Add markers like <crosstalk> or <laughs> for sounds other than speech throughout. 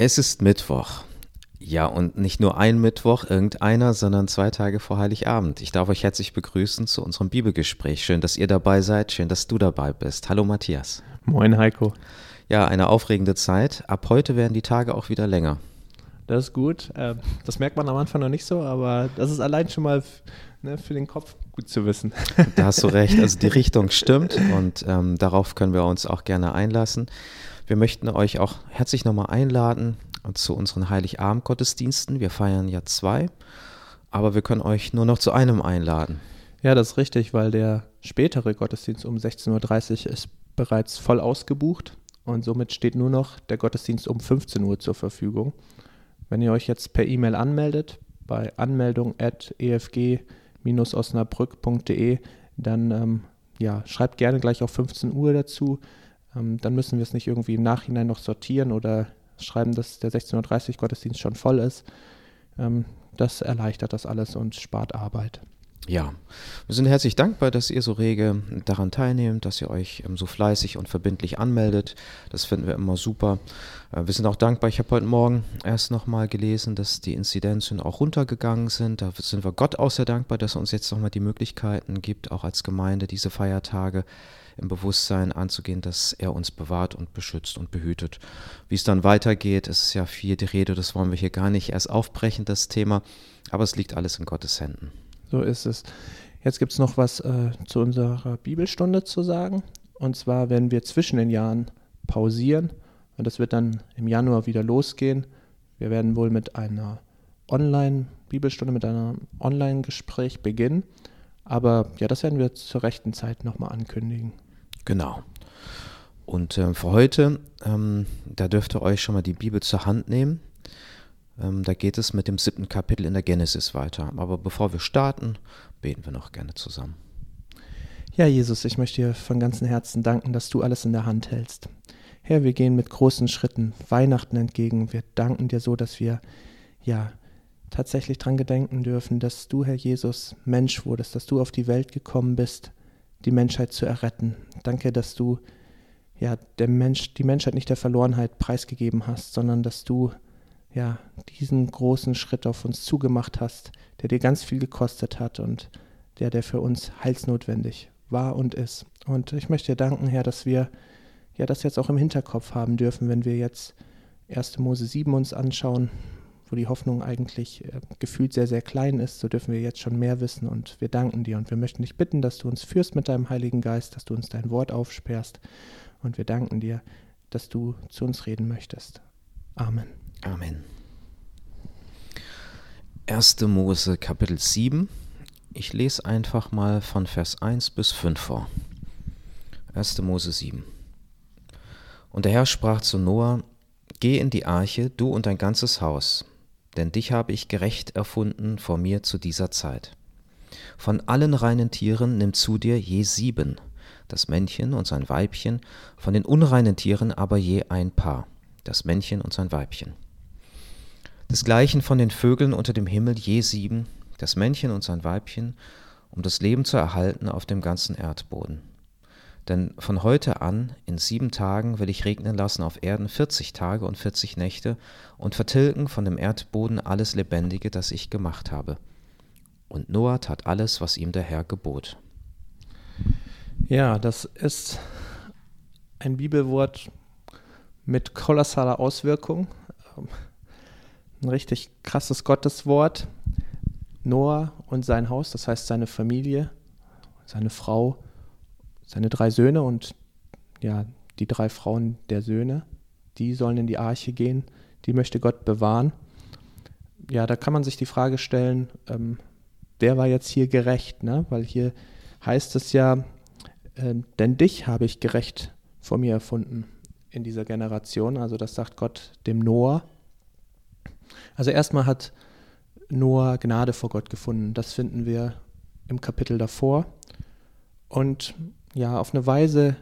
Es ist Mittwoch. Ja, und nicht nur ein Mittwoch, irgendeiner, sondern zwei Tage vor Heiligabend. Ich darf euch herzlich begrüßen zu unserem Bibelgespräch. Schön, dass ihr dabei seid. Schön, dass du dabei bist. Hallo Matthias. Moin Heiko. Ja, eine aufregende Zeit. Ab heute werden die Tage auch wieder länger. Das ist gut. Ähm, das merkt man am Anfang noch nicht so, aber das ist allein schon mal ne, für den Kopf gut zu wissen. Da hast du recht. Also die <laughs> Richtung stimmt und ähm, darauf können wir uns auch gerne einlassen. Wir möchten euch auch herzlich nochmal einladen zu unseren Heiligabend-Gottesdiensten. Wir feiern ja zwei, aber wir können euch nur noch zu einem einladen. Ja, das ist richtig, weil der spätere Gottesdienst um 16.30 Uhr ist bereits voll ausgebucht und somit steht nur noch der Gottesdienst um 15 Uhr zur Verfügung. Wenn ihr euch jetzt per E-Mail anmeldet, bei anmeldung at efg-osnabrück.de, dann ähm, ja, schreibt gerne gleich auf 15 Uhr dazu. Ähm, dann müssen wir es nicht irgendwie im Nachhinein noch sortieren oder schreiben, dass der 16.30 Uhr Gottesdienst schon voll ist. Ähm, das erleichtert das alles und spart Arbeit. Ja, wir sind herzlich dankbar, dass ihr so rege daran teilnehmt, dass ihr euch ähm, so fleißig und verbindlich anmeldet. Das finden wir immer super. Äh, wir sind auch dankbar. Ich habe heute Morgen erst nochmal gelesen, dass die Inzidenzen auch runtergegangen sind. Da sind wir Gott auch sehr dankbar, dass er uns jetzt nochmal die Möglichkeiten gibt, auch als Gemeinde diese Feiertage im Bewusstsein anzugehen, dass er uns bewahrt und beschützt und behütet. Wie es dann weitergeht, ist ja viel die Rede, das wollen wir hier gar nicht erst aufbrechen, das Thema, aber es liegt alles in Gottes Händen. So ist es. Jetzt gibt es noch was äh, zu unserer Bibelstunde zu sagen. Und zwar werden wir zwischen den Jahren pausieren und das wird dann im Januar wieder losgehen. Wir werden wohl mit einer Online-Bibelstunde, mit einem Online-Gespräch beginnen. Aber ja, das werden wir zur rechten Zeit nochmal ankündigen. Genau. Und äh, für heute, ähm, da dürft ihr euch schon mal die Bibel zur Hand nehmen. Ähm, da geht es mit dem siebten Kapitel in der Genesis weiter. Aber bevor wir starten, beten wir noch gerne zusammen. Ja, Jesus, ich möchte dir von ganzem Herzen danken, dass du alles in der Hand hältst. Herr, wir gehen mit großen Schritten Weihnachten entgegen. Wir danken dir so, dass wir ja tatsächlich dran gedenken dürfen, dass du, Herr Jesus, Mensch wurdest, dass du auf die Welt gekommen bist, die Menschheit zu erretten. Danke, dass du ja der Mensch, die Menschheit nicht der Verlorenheit preisgegeben hast, sondern dass du ja diesen großen Schritt auf uns zugemacht hast, der dir ganz viel gekostet hat und der, der für uns heilsnotwendig war und ist. Und ich möchte dir danken, Herr, dass wir ja das jetzt auch im Hinterkopf haben dürfen, wenn wir jetzt 1. Mose 7 uns anschauen, wo die Hoffnung eigentlich äh, gefühlt sehr, sehr klein ist, so dürfen wir jetzt schon mehr wissen und wir danken dir und wir möchten dich bitten, dass du uns führst mit deinem Heiligen Geist, dass du uns dein Wort aufsperrst und wir danken dir, dass du zu uns reden möchtest. Amen. Amen. 1. Mose Kapitel 7. Ich lese einfach mal von Vers 1 bis 5 vor. 1. Mose 7. Und der Herr sprach zu Noah, Geh in die Arche, du und dein ganzes Haus, denn dich habe ich gerecht erfunden vor mir zu dieser Zeit. Von allen reinen Tieren nimm zu dir je sieben, das Männchen und sein Weibchen, von den unreinen Tieren aber je ein Paar, das Männchen und sein Weibchen. Desgleichen von den Vögeln unter dem Himmel je sieben, das Männchen und sein Weibchen, um das Leben zu erhalten auf dem ganzen Erdboden. Denn von heute an, in sieben Tagen, will ich regnen lassen auf Erden vierzig Tage und vierzig Nächte und vertilgen von dem Erdboden alles Lebendige, das ich gemacht habe. Und Noah tat alles, was ihm der Herr gebot. Ja, das ist ein Bibelwort mit kolossaler Auswirkung. Ein richtig krasses Gotteswort. Noah und sein Haus, das heißt seine Familie, seine Frau, seine drei Söhne und ja, die drei Frauen der Söhne, die sollen in die Arche gehen, die möchte Gott bewahren. Ja, da kann man sich die Frage stellen, ähm, wer war jetzt hier gerecht? Ne? Weil hier heißt es ja, äh, denn dich habe ich gerecht vor mir erfunden in dieser Generation. Also das sagt Gott dem Noah. Also erstmal hat Noah Gnade vor Gott gefunden. Das finden wir im Kapitel davor. Und ja, auf eine Weise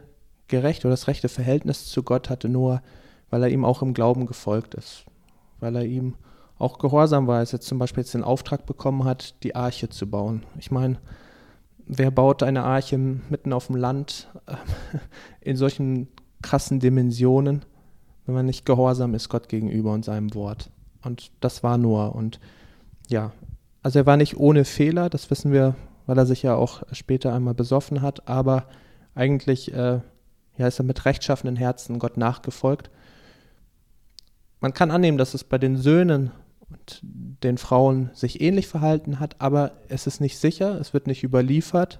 gerecht oder das rechte Verhältnis zu Gott hatte Noah, weil er ihm auch im Glauben gefolgt ist, weil er ihm auch gehorsam war, als er zum Beispiel jetzt den Auftrag bekommen hat, die Arche zu bauen. Ich meine, wer baut eine Arche mitten auf dem Land äh, in solchen krassen Dimensionen? wenn man nicht gehorsam ist Gott gegenüber und seinem Wort. Und das war Noah. Und ja, also er war nicht ohne Fehler, das wissen wir, weil er sich ja auch später einmal besoffen hat, aber eigentlich äh, ja, ist er mit rechtschaffenen Herzen Gott nachgefolgt. Man kann annehmen, dass es bei den Söhnen und den Frauen sich ähnlich verhalten hat, aber es ist nicht sicher, es wird nicht überliefert.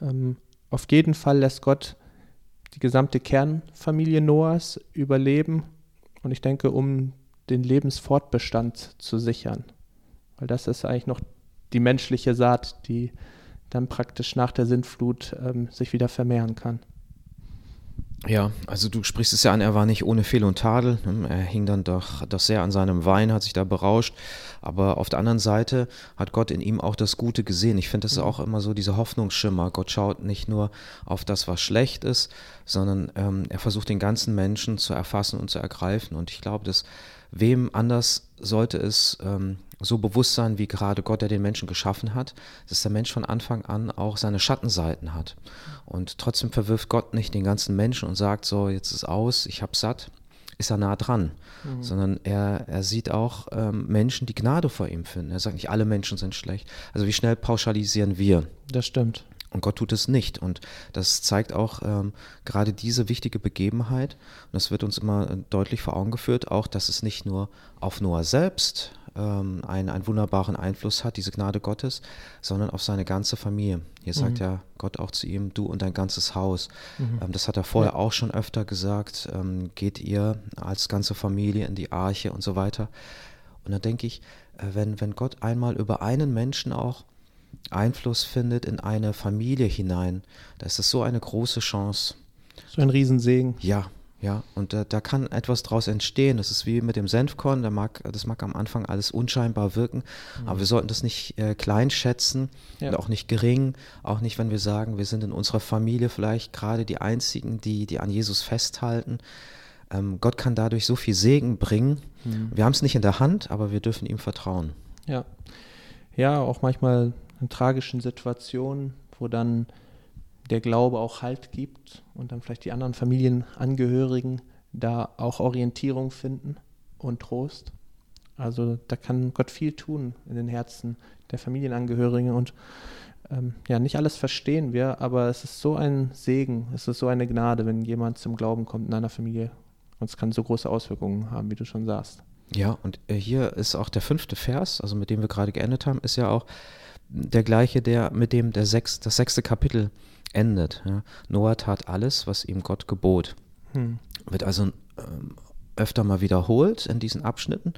Ähm, auf jeden Fall lässt Gott die gesamte Kernfamilie Noahs überleben und ich denke, um den Lebensfortbestand zu sichern. Weil das ist eigentlich noch die menschliche Saat, die dann praktisch nach der Sintflut ähm, sich wieder vermehren kann. Ja, also du sprichst es ja an, er war nicht ohne Fehl und Tadel. Ne? Er hing dann doch, doch sehr an seinem Wein, hat sich da berauscht. Aber auf der anderen Seite hat Gott in ihm auch das Gute gesehen. Ich finde das ist auch immer so dieser Hoffnungsschimmer. Gott schaut nicht nur auf das, was schlecht ist, sondern ähm, er versucht den ganzen Menschen zu erfassen und zu ergreifen. Und ich glaube, dass wem anders sollte es ähm, so bewusst sein, wie gerade Gott, der den Menschen geschaffen hat, dass der Mensch von Anfang an auch seine Schattenseiten hat. Und trotzdem verwirft Gott nicht den ganzen Menschen und sagt so, jetzt ist aus, ich hab's satt, ist er nah dran, mhm. sondern er, er sieht auch ähm, Menschen, die Gnade vor ihm finden. Er sagt nicht, alle Menschen sind schlecht. Also wie schnell pauschalisieren wir? Das stimmt. Und Gott tut es nicht. Und das zeigt auch ähm, gerade diese wichtige Begebenheit. Und das wird uns immer deutlich vor Augen geführt, auch dass es nicht nur auf Noah selbst ähm, einen, einen wunderbaren Einfluss hat, diese Gnade Gottes, sondern auf seine ganze Familie. Hier mhm. sagt ja Gott auch zu ihm, du und dein ganzes Haus. Mhm. Ähm, das hat er vorher ja. auch schon öfter gesagt, ähm, geht ihr als ganze Familie in die Arche und so weiter. Und da denke ich, äh, wenn, wenn Gott einmal über einen Menschen auch Einfluss findet in eine Familie hinein, da ist das so eine große Chance. So ein Riesensegen. Ja, ja, und da, da kann etwas draus entstehen. Das ist wie mit dem Senfkorn, da mag, das mag am Anfang alles unscheinbar wirken, mhm. aber wir sollten das nicht äh, klein schätzen ja. und auch nicht gering, auch nicht, wenn wir sagen, wir sind in unserer Familie vielleicht gerade die Einzigen, die, die an Jesus festhalten. Ähm, Gott kann dadurch so viel Segen bringen. Mhm. Wir haben es nicht in der Hand, aber wir dürfen ihm vertrauen. Ja, ja, auch manchmal in tragischen Situationen, wo dann der Glaube auch Halt gibt und dann vielleicht die anderen Familienangehörigen da auch Orientierung finden und Trost. Also da kann Gott viel tun in den Herzen der Familienangehörigen und ähm, ja, nicht alles verstehen wir, aber es ist so ein Segen, es ist so eine Gnade, wenn jemand zum Glauben kommt in einer Familie und es kann so große Auswirkungen haben, wie du schon sagst. Ja, und äh, hier ist auch der fünfte Vers, also mit dem wir gerade geendet haben, ist ja auch der gleiche, der mit dem der sechs, das sechste Kapitel endet. Ja. Noah tat alles, was ihm Gott gebot. Hm. Wird also ähm, öfter mal wiederholt in diesen Abschnitten.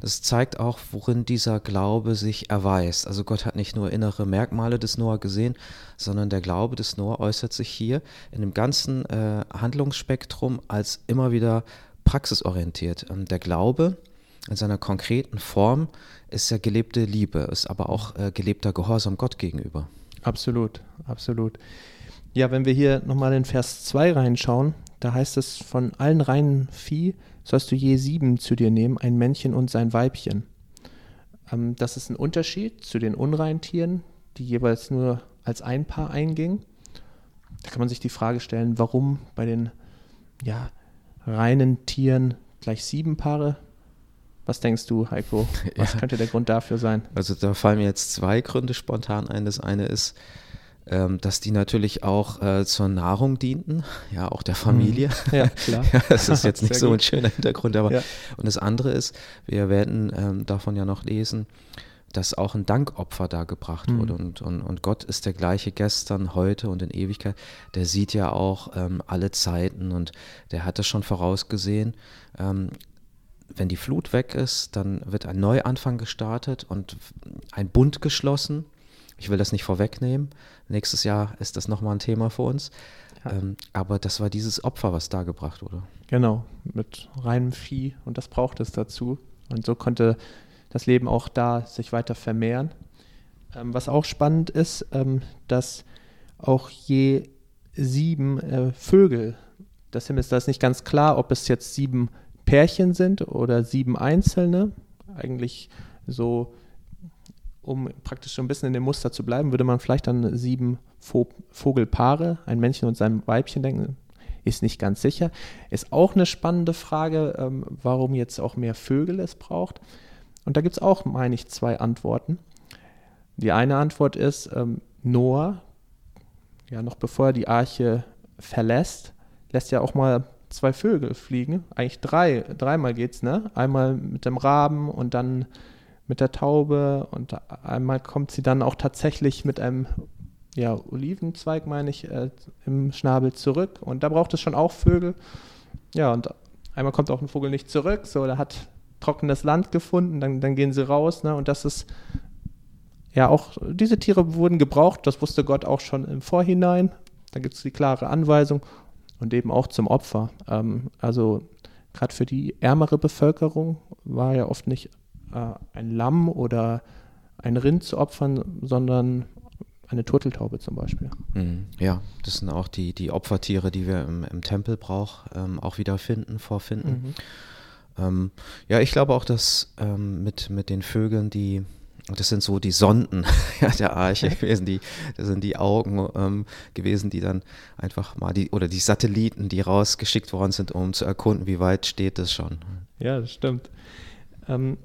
Das zeigt auch, worin dieser Glaube sich erweist. Also Gott hat nicht nur innere Merkmale des Noah gesehen, sondern der Glaube des Noah äußert sich hier in dem ganzen äh, Handlungsspektrum als immer wieder praxisorientiert. Ähm, der Glaube in seiner konkreten Form ist ja gelebte Liebe, ist aber auch äh, gelebter Gehorsam Gott gegenüber. Absolut, absolut. Ja, wenn wir hier nochmal in Vers 2 reinschauen, da heißt es, von allen reinen Vieh sollst du je sieben zu dir nehmen, ein Männchen und sein Weibchen. Ähm, das ist ein Unterschied zu den unreinen Tieren, die jeweils nur als ein Paar eingingen. Da kann man sich die Frage stellen, warum bei den ja, reinen Tieren gleich sieben Paare was denkst du, Heiko? <laughs> Was ja. könnte der Grund dafür sein? Also da fallen mir jetzt zwei Gründe spontan ein. Das eine ist, ähm, dass die natürlich auch äh, zur Nahrung dienten, <laughs> ja, auch der Familie. Mhm. <laughs> Ja, klar. ja, das ist jetzt nicht so gut. ein schöner Hintergrund, aber ja. und das andere ist, wir werden ähm, davon ja noch lesen, dass auch ein Dankopfer da gebracht mhm. wurde. Und, und, und Gott ist der gleiche gestern, heute und in Ewigkeit. Der sieht ja auch ähm, alle Zeiten und der hat das schon vorausgesehen. Ähm, wenn die Flut weg ist, dann wird ein Neuanfang gestartet und ein Bund geschlossen. Ich will das nicht vorwegnehmen. Nächstes Jahr ist das nochmal ein Thema für uns. Ja. Ähm, aber das war dieses Opfer, was da gebracht wurde. Genau, mit reinem Vieh und das braucht es dazu. Und so konnte das Leben auch da sich weiter vermehren. Ähm, was auch spannend ist, ähm, dass auch je sieben äh, Vögel des Himmels, da ist nicht ganz klar, ob es jetzt sieben Pärchen sind oder sieben einzelne. Eigentlich so, um praktisch schon ein bisschen in dem Muster zu bleiben, würde man vielleicht an sieben Vogelpaare, ein Männchen und sein Weibchen denken. ist nicht ganz sicher. Ist auch eine spannende Frage, ähm, warum jetzt auch mehr Vögel es braucht. Und da gibt es auch, meine ich, zwei Antworten. Die eine Antwort ist, ähm, Noah, ja, noch bevor er die Arche verlässt, lässt ja auch mal zwei Vögel fliegen. Eigentlich drei, dreimal geht's, ne? Einmal mit dem Raben und dann mit der Taube und einmal kommt sie dann auch tatsächlich mit einem ja, Olivenzweig, meine ich, äh, im Schnabel zurück. Und da braucht es schon auch Vögel. Ja, und einmal kommt auch ein Vogel nicht zurück, so, der hat trockenes Land gefunden, dann, dann gehen sie raus, ne? Und das ist ja auch, diese Tiere wurden gebraucht, das wusste Gott auch schon im Vorhinein. Da gibt es die klare Anweisung und eben auch zum Opfer. Ähm, also gerade für die ärmere Bevölkerung war ja oft nicht äh, ein Lamm oder ein Rind zu opfern, sondern eine Turteltaube zum Beispiel. Mhm. Ja, das sind auch die, die Opfertiere, die wir im, im Tempel brauch, ähm, auch wieder finden, vorfinden. Mhm. Ähm, ja, ich glaube auch, dass ähm, mit, mit den Vögeln, die, das sind so die Sonden <laughs> der Arche <laughs> gewesen, die, das sind die Augen ähm, gewesen, die dann einfach mal die, oder die Satelliten, die rausgeschickt worden sind, um zu erkunden, wie weit steht das schon. Ja, das stimmt. Ähm,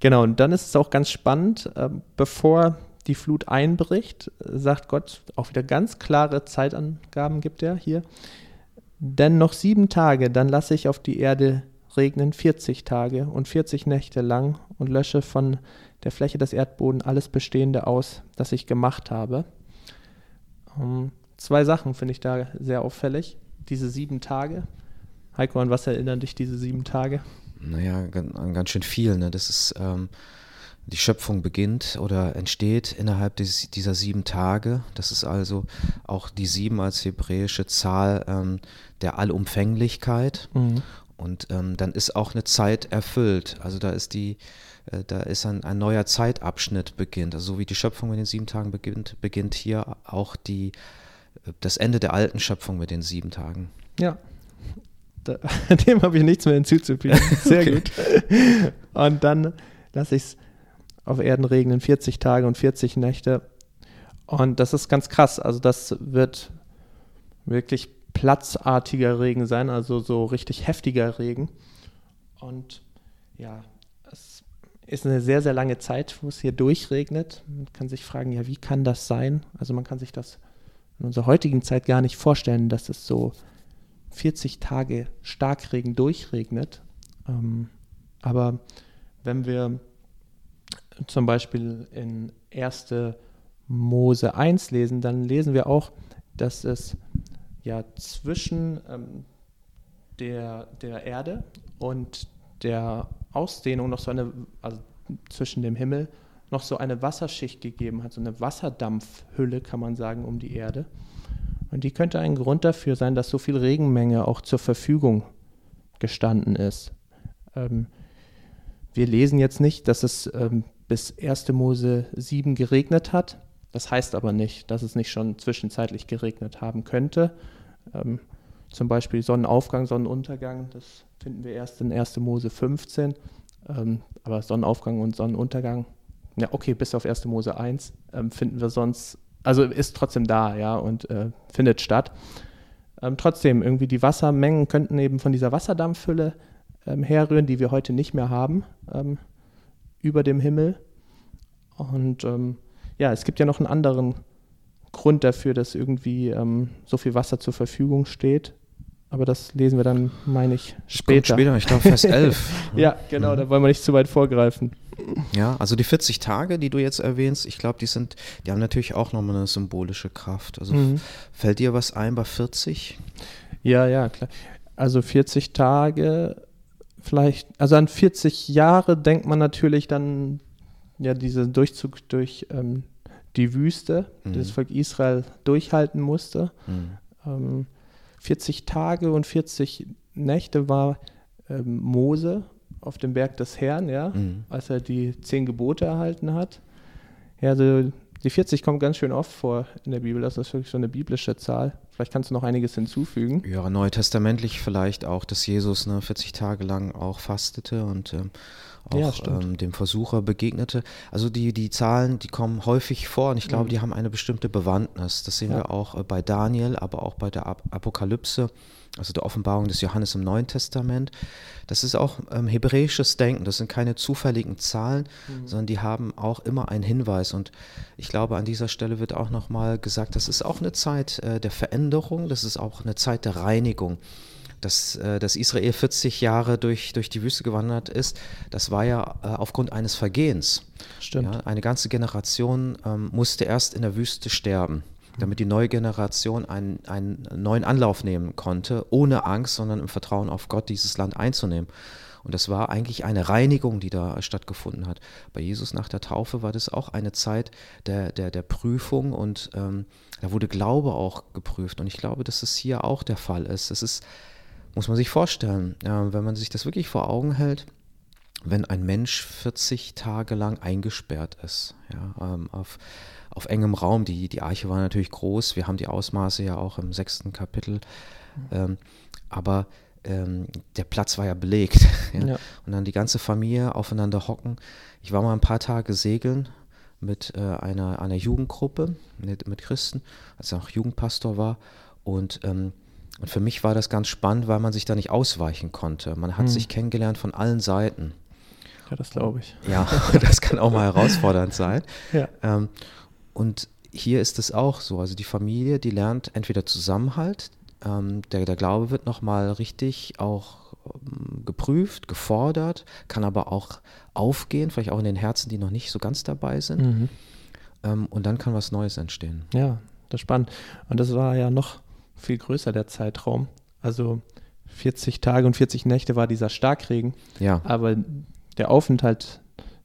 genau, und dann ist es auch ganz spannend, äh, bevor die Flut einbricht, sagt Gott auch wieder ganz klare Zeitangaben gibt er hier. Denn noch sieben Tage, dann lasse ich auf die Erde regnen 40 Tage und 40 Nächte lang und lösche von der Fläche des Erdbodens alles Bestehende aus, das ich gemacht habe. Um, ähm, zwei Sachen finde ich da sehr auffällig. Diese sieben Tage. Heiko, an was erinnern dich diese sieben Tage? Naja, an ganz schön viel. Ne? Das ist ähm, die Schöpfung beginnt oder entsteht innerhalb des, dieser sieben Tage. Das ist also auch die sieben als hebräische Zahl ähm, der Allumfänglichkeit. Mhm. Und ähm, dann ist auch eine Zeit erfüllt. Also da ist die, da ist ein, ein neuer Zeitabschnitt beginnt. Also so wie die Schöpfung mit den sieben Tagen beginnt, beginnt hier auch die, äh, das Ende der alten Schöpfung mit den sieben Tagen. Ja. Da, <laughs> dem habe ich nichts mehr hinzuzufügen. <laughs> Sehr okay. gut. <laughs> Und dann lasse ich es auf Erden regnen 40 Tage und 40 Nächte. Und das ist ganz krass. Also das wird wirklich platzartiger Regen sein, also so richtig heftiger Regen. Und ja, ist eine sehr, sehr lange Zeit, wo es hier durchregnet. Man kann sich fragen, ja, wie kann das sein? Also man kann sich das in unserer heutigen Zeit gar nicht vorstellen, dass es so 40 Tage Starkregen durchregnet. Ähm, aber wenn wir zum Beispiel in 1. Mose 1 lesen, dann lesen wir auch, dass es ja zwischen ähm, der, der Erde und der Ausdehnung noch so eine, also zwischen dem Himmel, noch so eine Wasserschicht gegeben hat, so eine Wasserdampfhülle, kann man sagen, um die Erde. Und die könnte ein Grund dafür sein, dass so viel Regenmenge auch zur Verfügung gestanden ist. Ähm, wir lesen jetzt nicht, dass es ähm, bis 1. Mose 7 geregnet hat. Das heißt aber nicht, dass es nicht schon zwischenzeitlich geregnet haben könnte. Ähm, zum Beispiel Sonnenaufgang, Sonnenuntergang, das finden wir erst in 1. Mose 15. Ähm, aber Sonnenaufgang und Sonnenuntergang, ja, okay, bis auf 1. Mose 1 ähm, finden wir sonst, also ist trotzdem da, ja, und äh, findet statt. Ähm, trotzdem, irgendwie die Wassermengen könnten eben von dieser Wasserdampfhülle ähm, herrühren, die wir heute nicht mehr haben. Ähm, über dem Himmel. Und ähm, ja, es gibt ja noch einen anderen Grund dafür, dass irgendwie so viel Wasser zur Verfügung steht. Aber das lesen wir dann, meine ich, später. später, ich glaube Vers 11. <laughs> ja, genau, mhm. da wollen wir nicht zu weit vorgreifen. Ja, also die 40 Tage, die du jetzt erwähnst, ich glaube, die sind, die haben natürlich auch nochmal eine symbolische Kraft. Also mhm. fällt dir was ein bei 40? Ja, ja, klar. Also 40 Tage vielleicht, also an 40 Jahre denkt man natürlich dann ja diesen Durchzug durch ähm, die Wüste, mhm. die das Volk Israel durchhalten musste. Mhm. Ähm, 40 Tage und 40 Nächte war ähm, Mose auf dem Berg des Herrn, ja, mhm. als er die zehn Gebote erhalten hat. Ja, also die 40 kommt ganz schön oft vor in der Bibel, das ist wirklich so eine biblische Zahl. vielleicht kannst du noch einiges hinzufügen. Ja, neutestamentlich vielleicht auch, dass Jesus ne, 40 Tage lang auch fastete und ähm, auch Ja, ähm, dem Versucher begegnete. Also die, die Zahlen, die kommen häufig vor und ich glaube, Mhm. die haben eine bestimmte Bewandtnis. Das sehen Ja. wir auch äh, bei Daniel, aber auch bei der Ap Apokalypse, also der Offenbarung des Johannes im Neuen Testament. Das ist auch ähm, hebräisches Denken, das sind keine zufälligen Zahlen, Mhm. sondern die haben auch immer einen Hinweis. Und ich glaube, an dieser Stelle wird auch nochmal gesagt, das ist auch eine Zeit äh, der Veränderung, das ist auch eine Zeit der Reinigung. Dass, äh, dass Israel 40 Jahre durch, durch die Wüste gewandert ist, das war ja äh, aufgrund eines Vergehens. Stimmt. Ja, eine ganze Generation ähm, musste erst in der Wüste sterben, damit die neue Generation einen, einen neuen Anlauf nehmen konnte, ohne Angst, sondern im Vertrauen auf Gott dieses Land einzunehmen. Und das war eigentlich eine Reinigung, die da stattgefunden hat. Bei Jesus nach der Taufe war das auch eine Zeit der, der, der Prüfung und ähm, da wurde Glaube auch geprüft. Und ich glaube, dass es hier auch der Fall ist. Es ist, muss man sich vorstellen, wenn man sich das wirklich vor Augen hält, wenn ein Mensch 40 Tage lang eingesperrt ist, ja, ähm, auf, auf engem Raum. Die, die Arche war natürlich groß, wir haben die Ausmaße ja auch im sechsten Kapitel, ähm, aber ähm, der Platz war ja belegt. <laughs> ja. Ja. Und dann die ganze Familie aufeinander hocken. Ich war mal ein paar Tage segeln mit äh, einer, einer Jugendgruppe, mit, mit Christen, als er auch Jugendpastor war. Und, ähm, und für mich war das ganz spannend, weil man sich da nicht ausweichen konnte. Man hat Hm. sich kennengelernt von allen Seiten. Ja, das glaube ich. Ja, <laughs> das kann auch mal herausfordernd sein. Ja. Ähm, und hier ist es auch so. Also die Familie, die lernt entweder Zusammenhalt, ähm, der, der Glaube wird nochmal richtig auch ähm, geprüft, gefordert, kann aber auch aufgehen, vielleicht auch in den Herzen, die noch nicht so ganz dabei sind. Mhm. Ähm, und dann kann was Neues entstehen. Ja, das ist spannend. Und das war ja noch viel größer, der Zeitraum. Also 40 Tage und 40 Nächte war dieser Starkregen, Ja, aber der Aufenthalt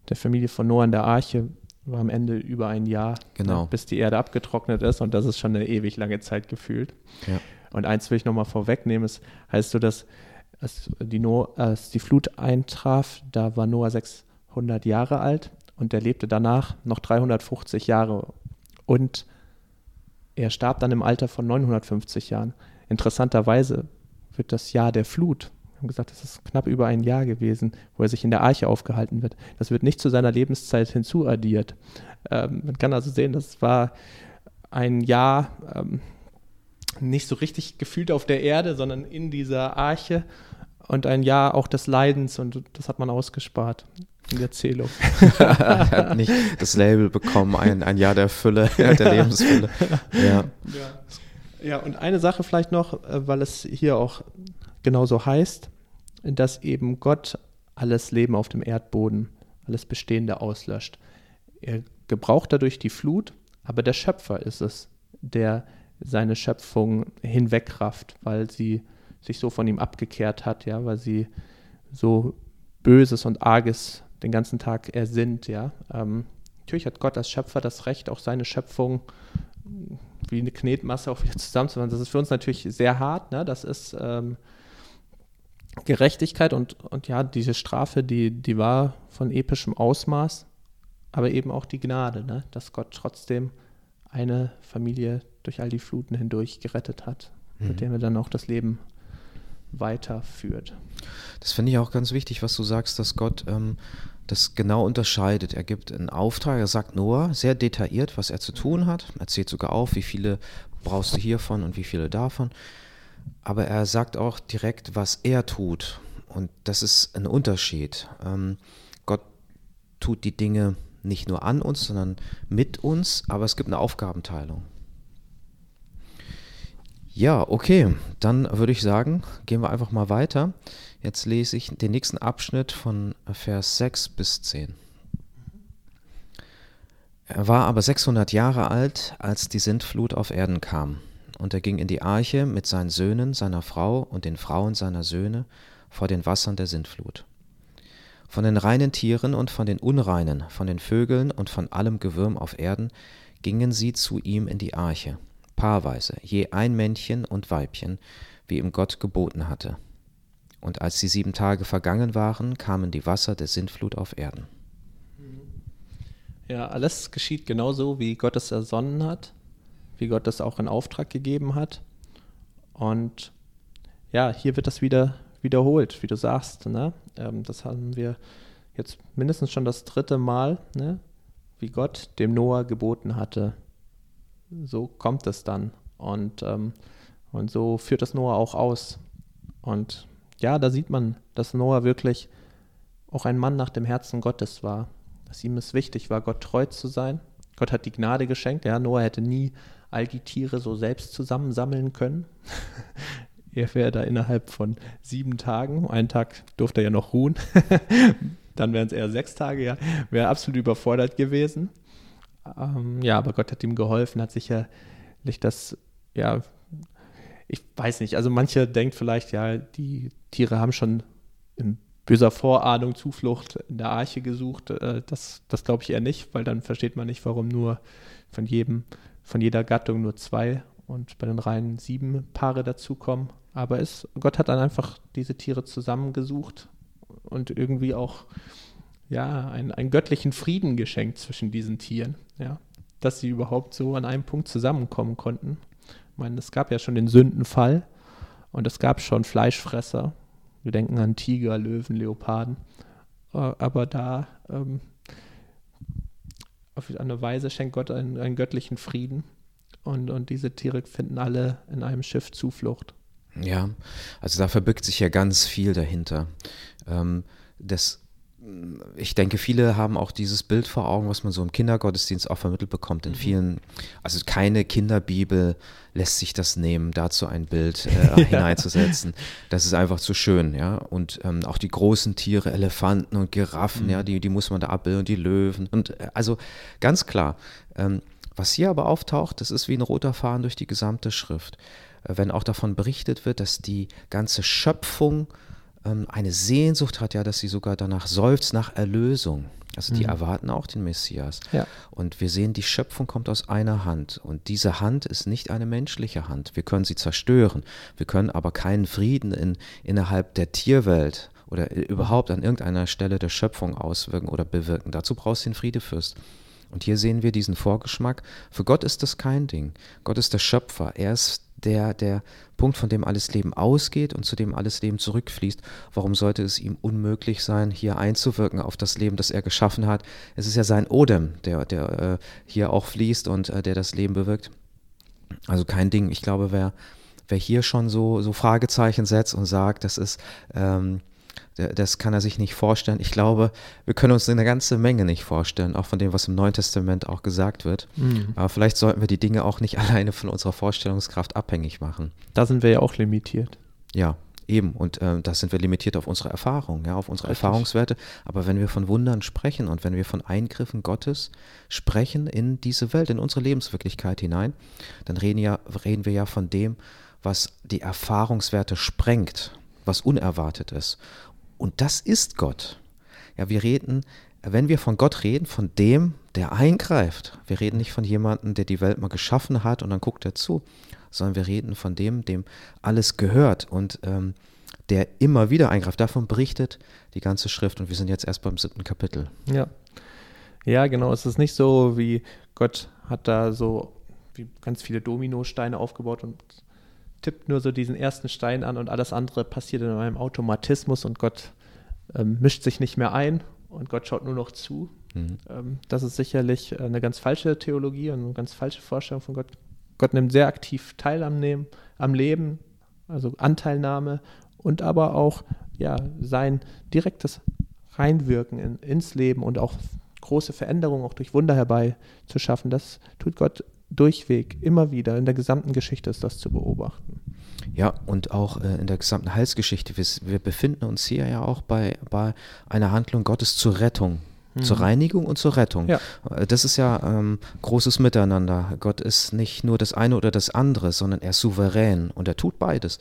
der Familie von Noah in der Arche war am Ende über ein Jahr, Genau. ne, bis die Erde abgetrocknet ist und das ist schon eine ewig lange Zeit gefühlt. Ja. Und eins will ich nochmal vorwegnehmen, es heißt so, dass als die, no als die Flut eintraf, da war Noah 600 Jahre alt und er lebte danach noch 350 Jahre und er starb dann im Alter von 950 Jahren. Interessanterweise wird das Jahr der Flut, wir haben gesagt, das ist knapp über ein Jahr gewesen, wo er sich in der Arche aufgehalten wird. Das wird nicht zu seiner Lebenszeit hinzuaddiert. Ähm, man kann also sehen, das war ein Jahr ähm, nicht so richtig gefühlt auf der Erde, sondern in dieser Arche und ein Jahr auch des Leidens und das hat man ausgespart in der Zählung. <laughs> er hat nicht das Label bekommen, ein, ein Jahr der Fülle, <laughs> der Lebensfülle. Ja. Ja, und eine Sache vielleicht noch, äh, weil es hier auch genauso heißt, dass eben Gott alles Leben auf dem Erdboden, alles Bestehende auslöscht. Er gebraucht dadurch die Flut, aber der Schöpfer ist es, der seine Schöpfung hinwegrafft, weil sie sich so von ihm abgekehrt hat, ja, weil sie so Böses und Arges den ganzen Tag ersinnt, ja. Ähm, natürlich hat Gott als Schöpfer das Recht, auch seine Schöpfung wie eine Knetmasse auch wieder zusammenzufassen. Das ist für uns natürlich sehr hart, ne? Das ist ähm, Gerechtigkeit und, und ja, diese Strafe, die, die war von epischem Ausmaß, aber eben auch die Gnade, ne? dass Gott trotzdem eine Familie durch all die Fluten hindurch gerettet hat, Mhm. mit dem er dann auch das Leben weiterführt. Das finde ich auch ganz wichtig, was du sagst, dass Gott ähm, das genau unterscheidet. Er gibt einen Auftrag, er sagt Noah sehr detailliert, was er zu tun hat. Er zählt sogar auf, wie viele brauchst du hiervon und wie viele davon. Aber er sagt auch direkt, was er tut. Und das ist ein Unterschied. Ähm, Gott tut die Dinge nicht nur an uns, sondern mit uns, aber es gibt eine Aufgabenteilung. Ja, okay, dann würde ich sagen, gehen wir einfach mal weiter. Jetzt lese ich den nächsten Abschnitt von Vers 6 bis 10. Er war aber 600 Jahre alt, als die Sintflut auf Erden kam. Und er ging in die Arche mit seinen Söhnen, seiner Frau und den Frauen seiner Söhne vor den Wassern der Sintflut. Von den reinen Tieren und von den unreinen, von den Vögeln und von allem Gewürm auf Erden gingen sie zu ihm in die Arche, paarweise, je ein Männchen und Weibchen, wie ihm Gott geboten hatte. Und als die sieben Tage vergangen waren, kamen die Wasser der Sintflut auf Erden. Ja, alles geschieht genauso, wie Gott es ersonnen hat, wie Gott es auch in Auftrag gegeben hat. Und ja, hier wird das wieder wiederholt, wie du sagst. Ne? Ähm, das haben wir jetzt mindestens schon das dritte Mal, ne? wie Gott dem Noah geboten hatte. So kommt es dann. Und, ähm, und so führt das Noah auch aus. Und ja, da sieht man, dass Noah wirklich auch ein Mann nach dem Herzen Gottes war. Dass ihm es wichtig war, Gott treu zu sein. Gott hat die Gnade geschenkt. Ja, Noah hätte nie all die Tiere so selbst zusammensammeln können. <laughs> er wäre da innerhalb von sieben Tagen, einen Tag durfte er ja noch ruhen, <laughs> dann wären es eher sechs Tage, ja, wäre absolut überfordert gewesen. Ähm, ja, aber Gott hat ihm geholfen, hat sicherlich das, ja, ich weiß nicht, also manche denkt vielleicht, ja, die Tiere haben schon in böser Vorahnung Zuflucht in der Arche gesucht. Äh, das, das glaube ich eher nicht, weil dann versteht man nicht, warum nur von jedem, von jeder Gattung nur zwei und bei den Reihen sieben Paare dazukommen. Aber es, Gott hat dann einfach diese Tiere zusammengesucht und irgendwie auch ja, einen, einen göttlichen Frieden geschenkt zwischen diesen Tieren, ja, dass sie überhaupt so an einem Punkt zusammenkommen konnten. Ich meine, es gab ja schon den Sündenfall und es gab schon Fleischfresser. Wir denken an Tiger, Löwen, Leoparden. Äh, aber da ähm, auf eine Weise schenkt Gott einen, einen göttlichen Frieden. Und, und diese Tiere finden alle in einem Schiff Zuflucht. Ja, also da verbirgt sich ja ganz viel dahinter. Ähm, das ich denke, viele haben auch dieses Bild vor Augen, was man so im Kindergottesdienst auch vermittelt bekommt. In mhm. vielen, also keine Kinderbibel lässt sich das nehmen, dazu ein Bild äh, ja. <laughs> <laughs> hineinzusetzen. Das ist einfach zu schön, ja. Und ähm, auch die großen Tiere, Elefanten und Giraffen, mhm. ja, die, die muss man da abbilden und die Löwen. Und äh, also ganz klar, ähm, was hier aber auftaucht, das ist wie ein roter Faden durch die gesamte Schrift. Äh, wenn auch davon berichtet wird, dass die ganze Schöpfung eine Sehnsucht hat, ja, dass sie sogar danach seufzt nach Erlösung. Also die mhm. erwarten auch den Messias. Ja. Und wir sehen, die Schöpfung kommt aus einer Hand. Und diese Hand ist nicht eine menschliche Hand. Wir können sie zerstören. Wir können aber keinen Frieden in, innerhalb der Tierwelt oder überhaupt an irgendeiner Stelle der Schöpfung auswirken oder bewirken. Dazu brauchst du den Friedefürst. Und hier sehen wir diesen Vorgeschmack. Für Gott ist das kein Ding. Gott ist der Schöpfer. Er ist der, der Punkt, von dem alles Leben ausgeht und zu dem alles Leben zurückfließt. Warum sollte es ihm unmöglich sein, hier einzuwirken auf das Leben, das er geschaffen hat? Es ist ja sein Odem, der, der äh, hier auch fließt und äh, der das Leben bewirkt. Also kein Ding. Ich glaube, wer, wer hier schon so, so Fragezeichen setzt und sagt, das ist ähm, das kann er sich nicht vorstellen. Ich glaube, wir können uns eine ganze Menge nicht vorstellen, auch von dem, was im Neuen Testament auch gesagt wird. Mhm. Aber vielleicht sollten wir die Dinge auch nicht <laughs> alleine von unserer Vorstellungskraft abhängig machen. Da sind wir ja auch limitiert. Ja, eben. Und äh, da sind wir limitiert auf unsere Erfahrung, ja, auf unsere Richtig. Erfahrungswerte. Aber wenn wir von Wundern sprechen und wenn wir von Eingriffen Gottes sprechen in diese Welt, in unsere Lebenswirklichkeit hinein, dann reden, ja, reden wir ja von dem, was die Erfahrungswerte sprengt, was unerwartet ist. Und das ist Gott. Ja, wir reden, wenn wir von Gott reden, von dem, der eingreift. Wir reden nicht von jemandem, der die Welt mal geschaffen hat und dann guckt er zu, sondern wir reden von dem, dem alles gehört und ähm, der immer wieder eingreift. Davon berichtet die ganze Schrift und wir sind jetzt erst beim siebten Kapitel. Ja. Ja, genau. Es ist nicht so, wie Gott hat da so ganz viele Dominosteine aufgebaut und tippt nur so diesen ersten Stein an und alles andere passiert in einem Automatismus und Gott ähm, mischt sich nicht mehr ein und Gott schaut nur noch zu. Mhm. Ähm, das ist sicherlich eine ganz falsche Theologie und eine ganz falsche Vorstellung von Gott. Gott nimmt sehr aktiv teil am, Nehmen, am Leben, also Anteilnahme und aber auch ja, sein direktes Reinwirken in, ins Leben und auch große Veränderungen auch durch Wunder herbeizuschaffen. Das tut Gott durchweg, immer wieder, in der gesamten Geschichte ist das zu beobachten. Ja, und auch äh, in der gesamten Heilsgeschichte. Wir, wir, befinden uns hier ja auch bei, bei einer Handlung Gottes zur Rettung. Mhm. Zur Reinigung und zur Rettung. Ja. Äh, das ist ja ähm, großes Miteinander. Gott ist nicht nur das eine oder das andere, sondern er ist souverän und er tut beides.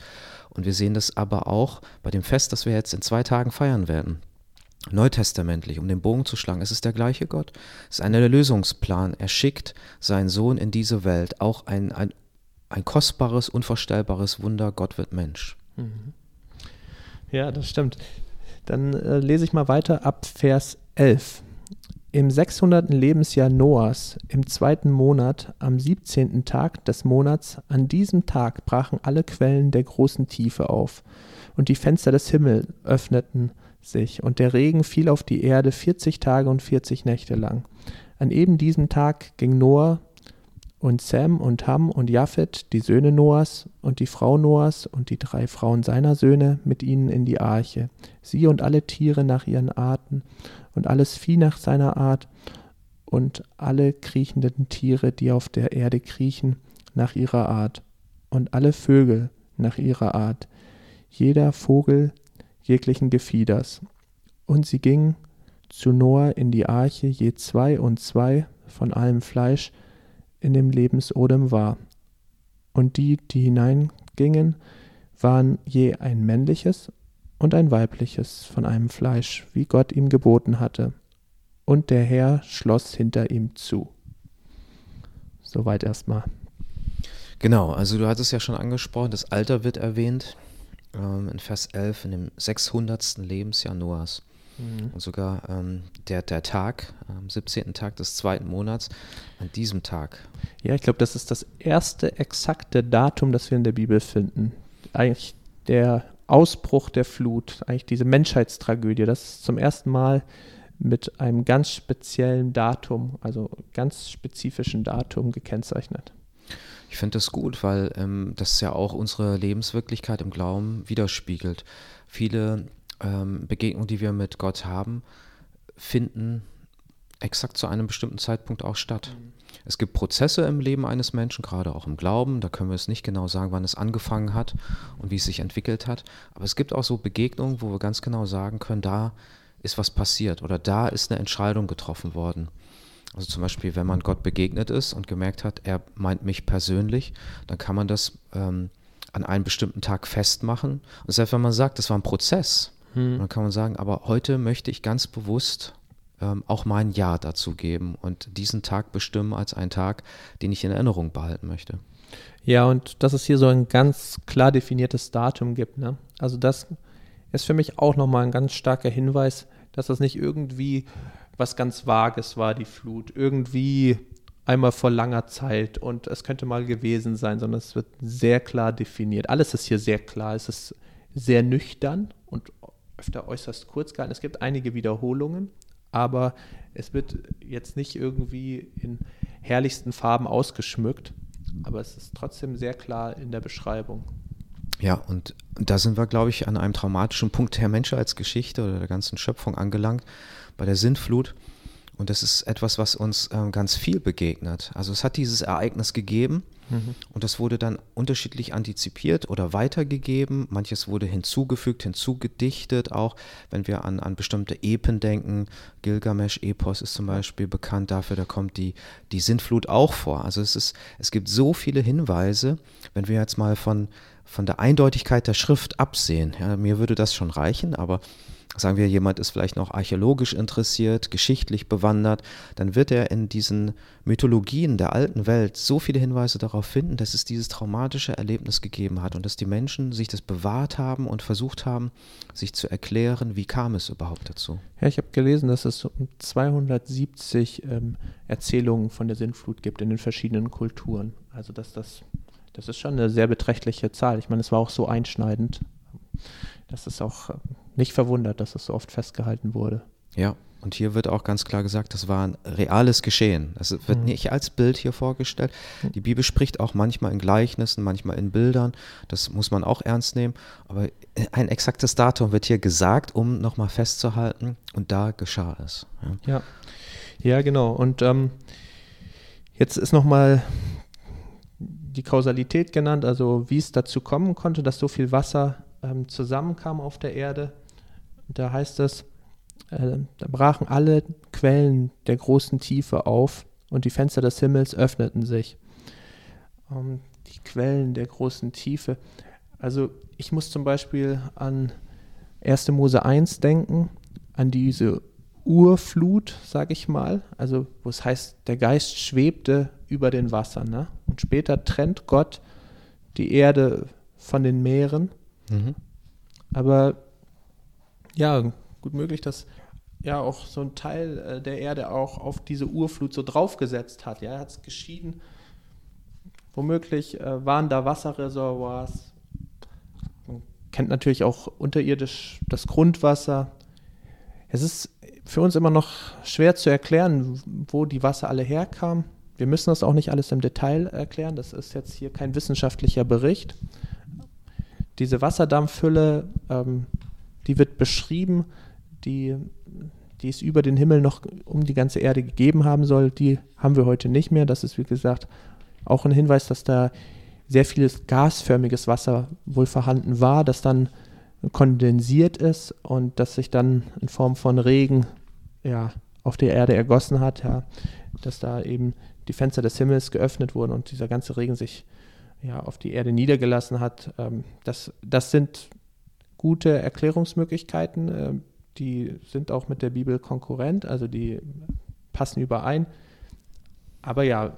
Und wir sehen das aber auch bei dem Fest, das wir jetzt in zwei Tagen feiern werden neutestamentlich, um den Bogen zu schlagen, es ist der gleiche Gott. Es ist ein Erlösungsplan. Er schickt seinen Sohn in diese Welt. Auch ein, ein, ein kostbares, unvorstellbares Wunder. Gott wird Mensch. Mhm. Ja, das stimmt. Dann äh, lese ich mal weiter ab Vers 11. Im 600. Lebensjahr Noahs, im zweiten Monat, am 17. Tag des Monats, an diesem Tag brachen alle Quellen der großen Tiefe auf, und die Fenster des Himmels öffneten sich, und der Regen fiel auf die Erde 40 Tage und 40 Nächte lang. An eben diesem Tag ging Noah und Sam und Ham und Japhet, die Söhne Noahs, und die Frau Noahs und die drei Frauen seiner Söhne mit ihnen in die Arche, sie und alle Tiere nach ihren Arten und alles Vieh nach seiner Art und alle kriechenden Tiere, die auf der Erde kriechen, nach ihrer Art und alle Vögel nach ihrer Art, jeder Vogel jeglichen Gefieders. Und sie gingen zu Noah in die Arche, je zwei und zwei von allem Fleisch, in dem Lebensodem war. Und die, die hineingingen, waren je ein männliches und ein weibliches von einem Fleisch, wie Gott ihm geboten hatte. Und der Herr schloss hinter ihm zu. Soweit erstmal. Genau, also du hattest ja schon angesprochen, das Alter wird erwähnt ähm, in Vers 11, in dem 600. Lebensjahr Noahs. Mhm. Und sogar ähm, der, der Tag, am 17. Tag des zweiten Monats, an diesem Tag. Ja, ich glaube, das ist das erste exakte Datum, das wir in der Bibel finden. Eigentlich der Ausbruch der Flut, eigentlich diese Menschheitstragödie, das ist zum ersten Mal mit einem ganz speziellen Datum, also ganz spezifischen Datum gekennzeichnet. Ich finde das gut, weil ähm, das ja auch unsere Lebenswirklichkeit im Glauben widerspiegelt. Viele ähm, Begegnungen, die wir mit Gott haben, finden exakt zu einem bestimmten Zeitpunkt auch statt. Mhm. Es gibt Prozesse im Leben eines Menschen, gerade auch im Glauben, da können wir es nicht genau sagen, wann es angefangen hat und wie es sich entwickelt hat, aber es gibt auch so Begegnungen, wo wir ganz genau sagen können, da ist was passiert oder da ist eine Entscheidung getroffen worden. Also zum Beispiel, wenn man Gott begegnet ist und gemerkt hat, er meint mich persönlich, dann kann man das ähm, an einem bestimmten Tag festmachen. Und selbst wenn man sagt, das war ein Prozess, hm. dann kann man sagen, aber heute möchte ich ganz bewusst ähm, auch mein Ja dazu geben und diesen Tag bestimmen als einen Tag, den ich in Erinnerung behalten möchte. Ja, und dass es hier so ein ganz klar definiertes Datum gibt. Ne? Also das ist für mich auch nochmal ein ganz starker Hinweis, dass das nicht irgendwie was ganz Vages war, die Flut. Irgendwie einmal vor langer Zeit und es könnte mal gewesen sein, sondern es wird sehr klar definiert. Alles ist hier sehr klar. Es ist sehr nüchtern und öfter äußerst kurz gehalten. Es gibt einige Wiederholungen, aber es wird jetzt nicht irgendwie in herrlichsten Farben ausgeschmückt, aber es ist trotzdem sehr klar in der Beschreibung. Ja, und da sind wir, glaube ich, an einem traumatischen Punkt der Menschheitsgeschichte oder der ganzen Schöpfung angelangt, bei der Sintflut. Und das ist etwas, was uns äh, ganz viel begegnet. Also es hat dieses Ereignis gegeben mhm. und das wurde dann unterschiedlich antizipiert oder weitergegeben. Manches wurde hinzugefügt, hinzugedichtet, auch wenn wir an, an bestimmte Epen denken. Gilgamesch-Epos ist zum Beispiel bekannt dafür, da kommt die, die Sintflut auch vor. Also es, ist, es gibt so viele Hinweise, wenn wir jetzt mal von, von der Eindeutigkeit der Schrift absehen. Ja, mir würde das schon reichen, aber sagen wir, jemand ist vielleicht noch archäologisch interessiert, geschichtlich bewandert, dann wird er in diesen Mythologien der alten Welt so viele Hinweise darauf finden, dass es dieses traumatische Erlebnis gegeben hat und dass die Menschen sich das bewahrt haben und versucht haben, sich zu erklären, wie kam es überhaupt dazu. Ja, ich habe gelesen, dass es 270 ähm, Erzählungen von der Sintflut gibt in den verschiedenen Kulturen. Also dass das, das ist schon eine sehr beträchtliche Zahl. Ich meine, es war auch so einschneidend. Das ist auch nicht verwundert, dass es so oft festgehalten wurde. Ja, und hier wird auch ganz klar gesagt, das war ein reales Geschehen. Es wird mhm. nicht als Bild hier vorgestellt. Die Bibel spricht auch manchmal in Gleichnissen, manchmal in Bildern. Das muss man auch ernst nehmen. Aber ein exaktes Datum wird hier gesagt, um nochmal festzuhalten. Und da geschah es. Ja, ja, ja genau. Und ähm, jetzt ist nochmal die Kausalität genannt, also wie es dazu kommen konnte, dass so viel Wasser ähm, zusammenkam auf der Erde. Da heißt es, äh, da brachen alle Quellen der großen Tiefe auf und die Fenster des Himmels öffneten sich. Ähm, die Quellen der großen Tiefe. Also ich muss zum Beispiel an 1. Mose 1 denken, an diese Urflut, sage ich mal, also wo es heißt, der Geist schwebte über den Wassern. Ne? Und später trennt Gott die Erde von den Meeren. Mhm. Aber ja, gut möglich, dass ja auch so ein Teil äh, der Erde auch auf diese Urflut so draufgesetzt hat. Ja, er hat es geschieden. Womöglich äh, waren da Wasserreservoirs. Man kennt natürlich auch unterirdisch das Grundwasser. Es ist für uns immer noch schwer zu erklären, wo die Wasser alle herkamen. Wir müssen das auch nicht alles im Detail erklären. Das ist jetzt hier kein wissenschaftlicher Bericht. Diese Wasserdampfhülle, ähm, die wird beschrieben, die, die es über den Himmel noch um die ganze Erde gegeben haben soll. Die haben wir heute nicht mehr. Das ist, wie gesagt, auch ein Hinweis, dass da sehr vieles gasförmiges Wasser wohl vorhanden war, das dann kondensiert ist und das sich dann in Form von Regen ja, auf der Erde ergossen hat, ja, dass da eben die Fenster des Himmels geöffnet wurden und dieser ganze Regen sich ja, auf die Erde niedergelassen hat. Ähm, das, das sind gute Erklärungsmöglichkeiten, äh, die sind auch mit der Bibel konkurrent, also die passen überein. Aber ja,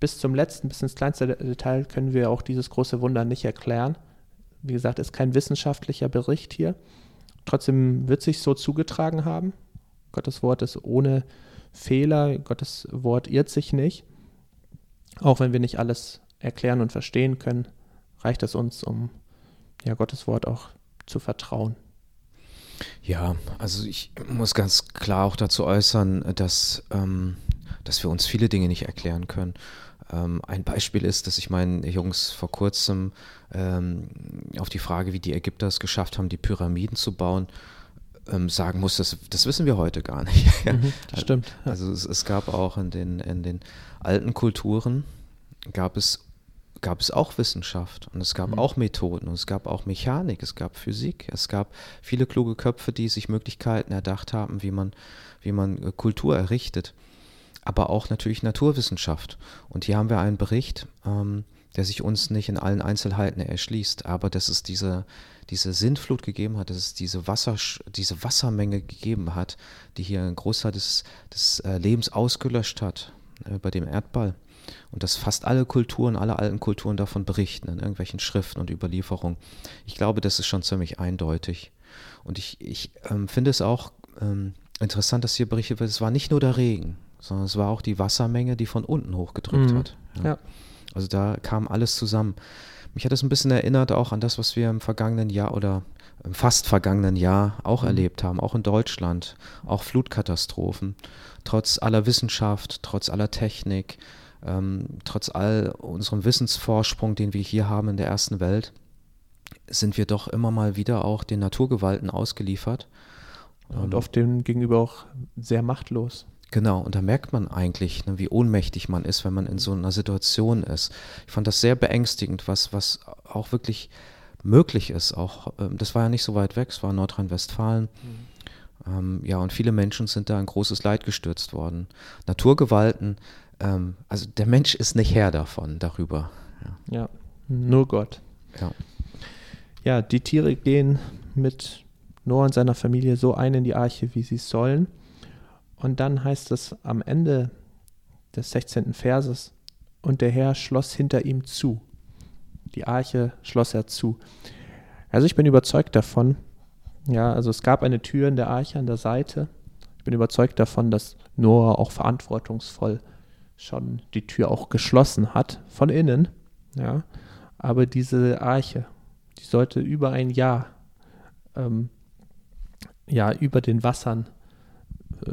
bis zum letzten, bis ins kleinste Detail können wir auch dieses große Wunder nicht erklären. Wie gesagt, ist kein wissenschaftlicher Bericht hier. Trotzdem wird sich so zugetragen haben. Gottes Wort ist ohne Fehler. Gottes Wort irrt sich nicht. Auch wenn wir nicht alles erklären und verstehen können, reicht es uns, um ja, Gottes Wort auch zu vertrauen. Ja, also ich muss ganz klar auch dazu äußern, dass, ähm, dass wir uns viele Dinge nicht erklären können. Ähm, ein Beispiel ist, dass ich meinen Jungs vor kurzem ähm, auf die Frage, wie die Ägypter es geschafft haben, die Pyramiden zu bauen, ähm, sagen muss, das, das wissen wir heute gar nicht. <laughs> Mhm, das stimmt. Ja. Also es, es, gab auch in den, in den alten Kulturen, gab es, gab es auch Wissenschaft und es gab mhm. auch Methoden und es gab auch Mechanik, es gab Physik, es gab viele kluge Köpfe, die sich Möglichkeiten erdacht haben, wie man, wie man äh, Kultur errichtet. Aber auch natürlich Naturwissenschaft. Und hier haben wir einen Bericht, ähm, der sich uns nicht in allen Einzelheiten erschließt, aber dass es diese, diese Sintflut gegeben hat, dass es diese, Wasser, diese Wassermenge gegeben hat, die hier einen Großteil des, des äh, Lebens ausgelöscht hat äh, bei dem Erdball. Und dass fast alle Kulturen, alle alten Kulturen davon berichten, in irgendwelchen Schriften und Überlieferungen. Ich glaube, das ist schon ziemlich eindeutig. Und ich, ich ähm, finde es auch ähm, interessant, dass hier berichtet wird, es war nicht nur der Regen, sondern es war auch die Wassermenge, die von unten hochgedrückt mhm. hat. Ja. ja. Also da kam alles zusammen. Mich hat es ein bisschen erinnert auch an das, was wir im vergangenen Jahr oder im fast vergangenen Jahr auch mhm. erlebt haben, auch in Deutschland, auch Flutkatastrophen. Trotz aller Wissenschaft, trotz aller Technik, ähm, trotz all unserem Wissensvorsprung, den wir hier haben in der ersten Welt, sind wir doch immer mal wieder auch den Naturgewalten ausgeliefert. Und oft dem gegenüber auch sehr machtlos. Genau, und da merkt man eigentlich, ne, wie ohnmächtig man ist, wenn man in so einer Situation ist. Ich fand das sehr beängstigend, was, was auch wirklich möglich ist. Auch, ähm, das war ja nicht so weit weg, es war Nordrhein-Westfalen. Mhm. Ähm, ja, und viele Menschen sind da in großes Leid gestürzt worden. Naturgewalten, ähm, also der Mensch ist nicht Herr davon, darüber. Ja, ja nur Gott. Ja. ja, die Tiere gehen mit Noah und seiner Familie so ein in die Arche, wie sie sollen. Und dann heißt es am Ende des 16. Verses, und der Herr schloss hinter ihm zu. Die Arche schloss er zu. Also ich bin überzeugt davon, ja, also es gab eine Tür in der Arche an der Seite. Ich bin überzeugt davon, dass Noah auch verantwortungsvoll schon die Tür auch geschlossen hat, von innen, ja. Aber diese Arche, die sollte über ein Jahr, ähm, ja, über den Wassern äh,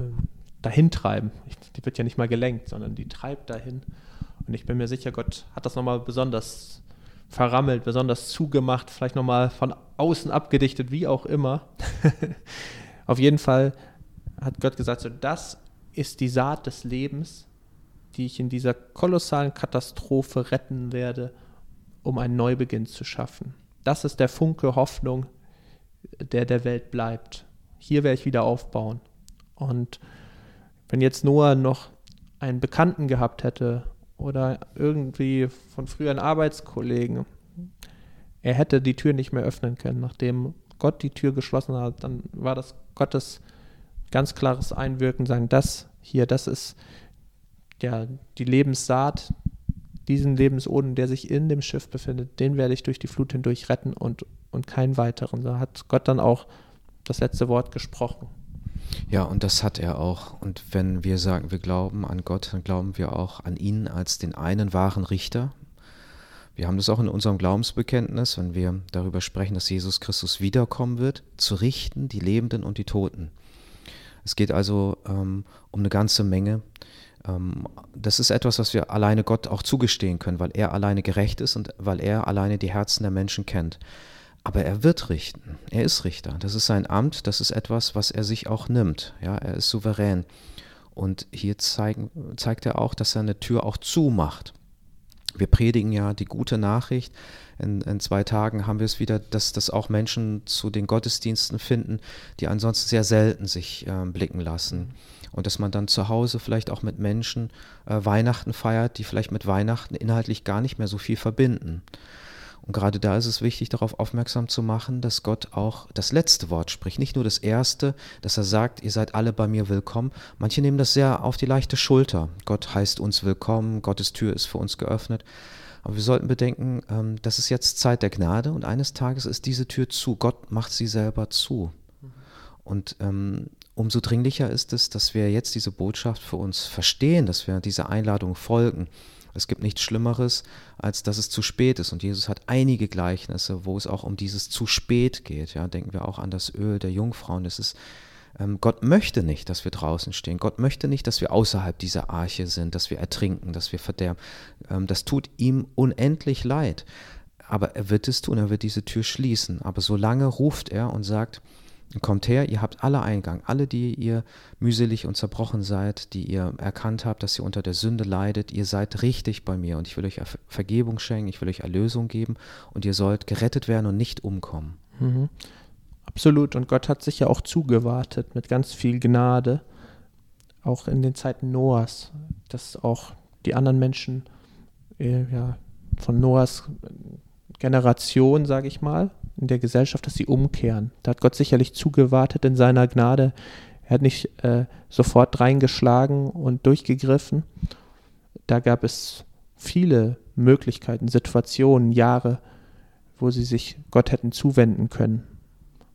dahin treiben. die wird ja nicht mal gelenkt, sondern die treibt dahin. Und ich bin mir sicher, Gott hat das nochmal besonders verrammelt, besonders zugemacht, vielleicht nochmal von außen abgedichtet, wie auch immer. <laughs> Auf jeden Fall hat Gott gesagt, so das ist die Saat des Lebens, die ich in dieser kolossalen Katastrophe retten werde, um einen Neubeginn zu schaffen. Das ist der Funke Hoffnung, der der Welt bleibt. Hier werde ich wieder aufbauen. Und wenn jetzt Noah noch einen Bekannten gehabt hätte oder irgendwie von früher einen Arbeitskollegen, er hätte die Tür nicht mehr öffnen können. Nachdem Gott die Tür geschlossen hat, dann war das Gottes ganz klares Einwirken, sagen, das hier, das ist ja die Lebenssaat, diesen Lebensoden, der sich in dem Schiff befindet, den werde ich durch die Flut hindurch retten und, und keinen weiteren. Da hat Gott dann auch das letzte Wort gesprochen. Ja, und das hat er auch. Und wenn wir sagen, wir glauben an Gott, dann glauben wir auch an ihn als den einen wahren Richter. Wir haben das auch in unserem Glaubensbekenntnis, wenn wir darüber sprechen, dass Jesus Christus wiederkommen wird, zu richten die Lebenden und die Toten. Es geht also ähm, um eine ganze Menge. Ähm, das ist etwas, was wir alleine Gott auch zugestehen können, weil er alleine gerecht ist und weil er alleine die Herzen der Menschen kennt. Aber er wird richten. Er ist Richter. Das ist sein Amt. Das ist etwas, was er sich auch nimmt. Ja, er ist souverän. Und hier zeigen, zeigt er auch, dass er eine Tür auch zumacht. Wir predigen ja die gute Nachricht. In, in, zwei Tagen haben wir es wieder, dass, dass auch Menschen zu den Gottesdiensten finden, die ansonsten sehr selten sich äh, blicken lassen. Und dass man dann zu Hause vielleicht auch mit Menschen äh, Weihnachten feiert, die vielleicht mit Weihnachten inhaltlich gar nicht mehr so viel verbinden. Und gerade da ist es wichtig, darauf aufmerksam zu machen, dass Gott auch das letzte Wort spricht, nicht nur das erste, dass er sagt, ihr seid alle bei mir willkommen. Manche nehmen das sehr auf die leichte Schulter. Gott heißt uns willkommen, Gottes Tür ist für uns geöffnet. Aber wir sollten bedenken, ähm, das ist jetzt Zeit der Gnade und eines Tages ist diese Tür zu. Gott macht sie selber zu. Und ähm, umso dringlicher ist es, dass wir jetzt diese Botschaft für uns verstehen, dass wir dieser Einladung folgen es gibt nichts Schlimmeres, als dass es zu spät ist. Und Jesus hat einige Gleichnisse, wo es auch um dieses zu spät geht. Ja, denken wir auch an das Öl der Jungfrauen. Es ist, ähm, Gott möchte nicht, dass wir draußen stehen. Gott möchte nicht, dass wir außerhalb dieser Arche sind, dass wir ertrinken, dass wir verderben. Ähm, das tut ihm unendlich leid. Aber er wird es tun, er wird diese Tür schließen. Aber solange ruft er und sagt, Kommt her, ihr habt alle Eingang, alle, die ihr mühselig und zerbrochen seid, die ihr erkannt habt, dass ihr unter der Sünde leidet, ihr seid richtig bei mir und ich will euch Vergebung schenken, ich will euch Erlösung geben und ihr sollt gerettet werden und nicht umkommen. Mhm. Absolut, und Gott hat sich ja auch zugewartet mit ganz viel Gnade, auch in den Zeiten Noahs, dass auch die anderen Menschen äh, ja, von Noahs Generation, sage ich mal, in der Gesellschaft, dass sie umkehren. Da hat Gott sicherlich zugewartet in seiner Gnade. Er hat nicht äh, sofort reingeschlagen und durchgegriffen. Da gab es viele Möglichkeiten, Situationen, Jahre, wo sie sich Gott hätten zuwenden können.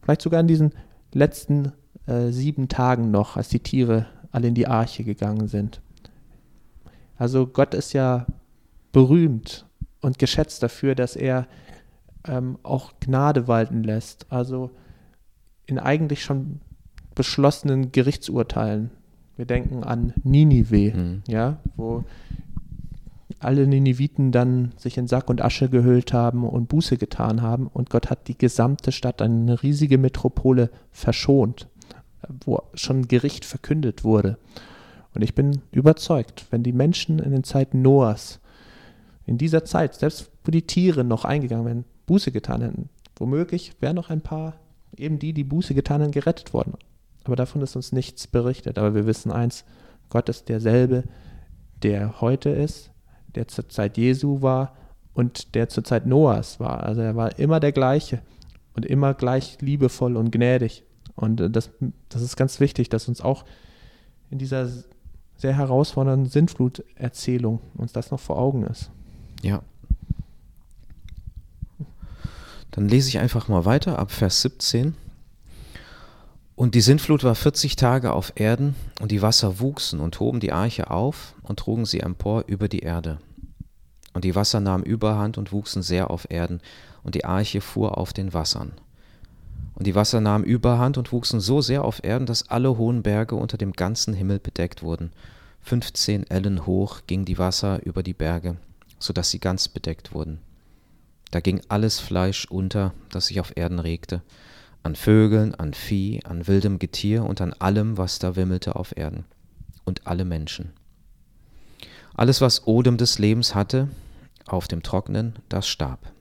Vielleicht sogar in diesen letzten äh, sieben Tagen noch, als die Tiere alle in die Arche gegangen sind. Also Gott ist ja berühmt und geschätzt dafür, dass er ähm, auch Gnade walten lässt. Also in eigentlich schon beschlossenen Gerichtsurteilen. Wir denken an Ninive, mhm. ja, wo alle Niniviten dann sich in Sack und Asche gehüllt haben und Buße getan haben und Gott hat die gesamte Stadt, eine riesige Metropole, verschont, wo schon Gericht verkündet wurde. Und ich bin überzeugt, wenn die Menschen in den Zeiten Noahs, in dieser Zeit, selbst wo die Tiere noch eingegangen werden, Buße getan hätten. Womöglich wären noch ein paar, eben die, die Buße getan haben, gerettet worden. Aber davon ist uns nichts berichtet. Aber wir wissen eins, Gott ist derselbe, der heute ist, der zur Zeit Jesu war und der zur Zeit Noahs war. Also er war immer der gleiche und immer gleich liebevoll und gnädig. Und äh, das, das ist ganz wichtig, dass uns auch in dieser sehr herausfordernden Sintflut-Erzählung uns das noch vor Augen ist. Ja, dann lese ich einfach mal weiter ab Vers 17. Und die Sintflut war 40 Tage auf Erden, und die Wasser wuchsen und hoben die Arche auf und trugen sie empor über die Erde. Und die Wasser nahmen Überhand und wuchsen sehr auf Erden, und die Arche fuhr auf den Wassern. Und die Wasser nahmen Überhand und wuchsen so sehr auf Erden, dass alle hohen Berge unter dem ganzen Himmel bedeckt wurden. 15 Ellen hoch ging die Wasser über die Berge, so dass sie ganz bedeckt wurden. Da ging alles Fleisch unter, das sich auf Erden regte, an Vögeln, an Vieh, an wildem Getier und an allem, was da wimmelte auf Erden, und alle Menschen. Alles, was Odem des Lebens hatte, auf dem Trocknen, das starb.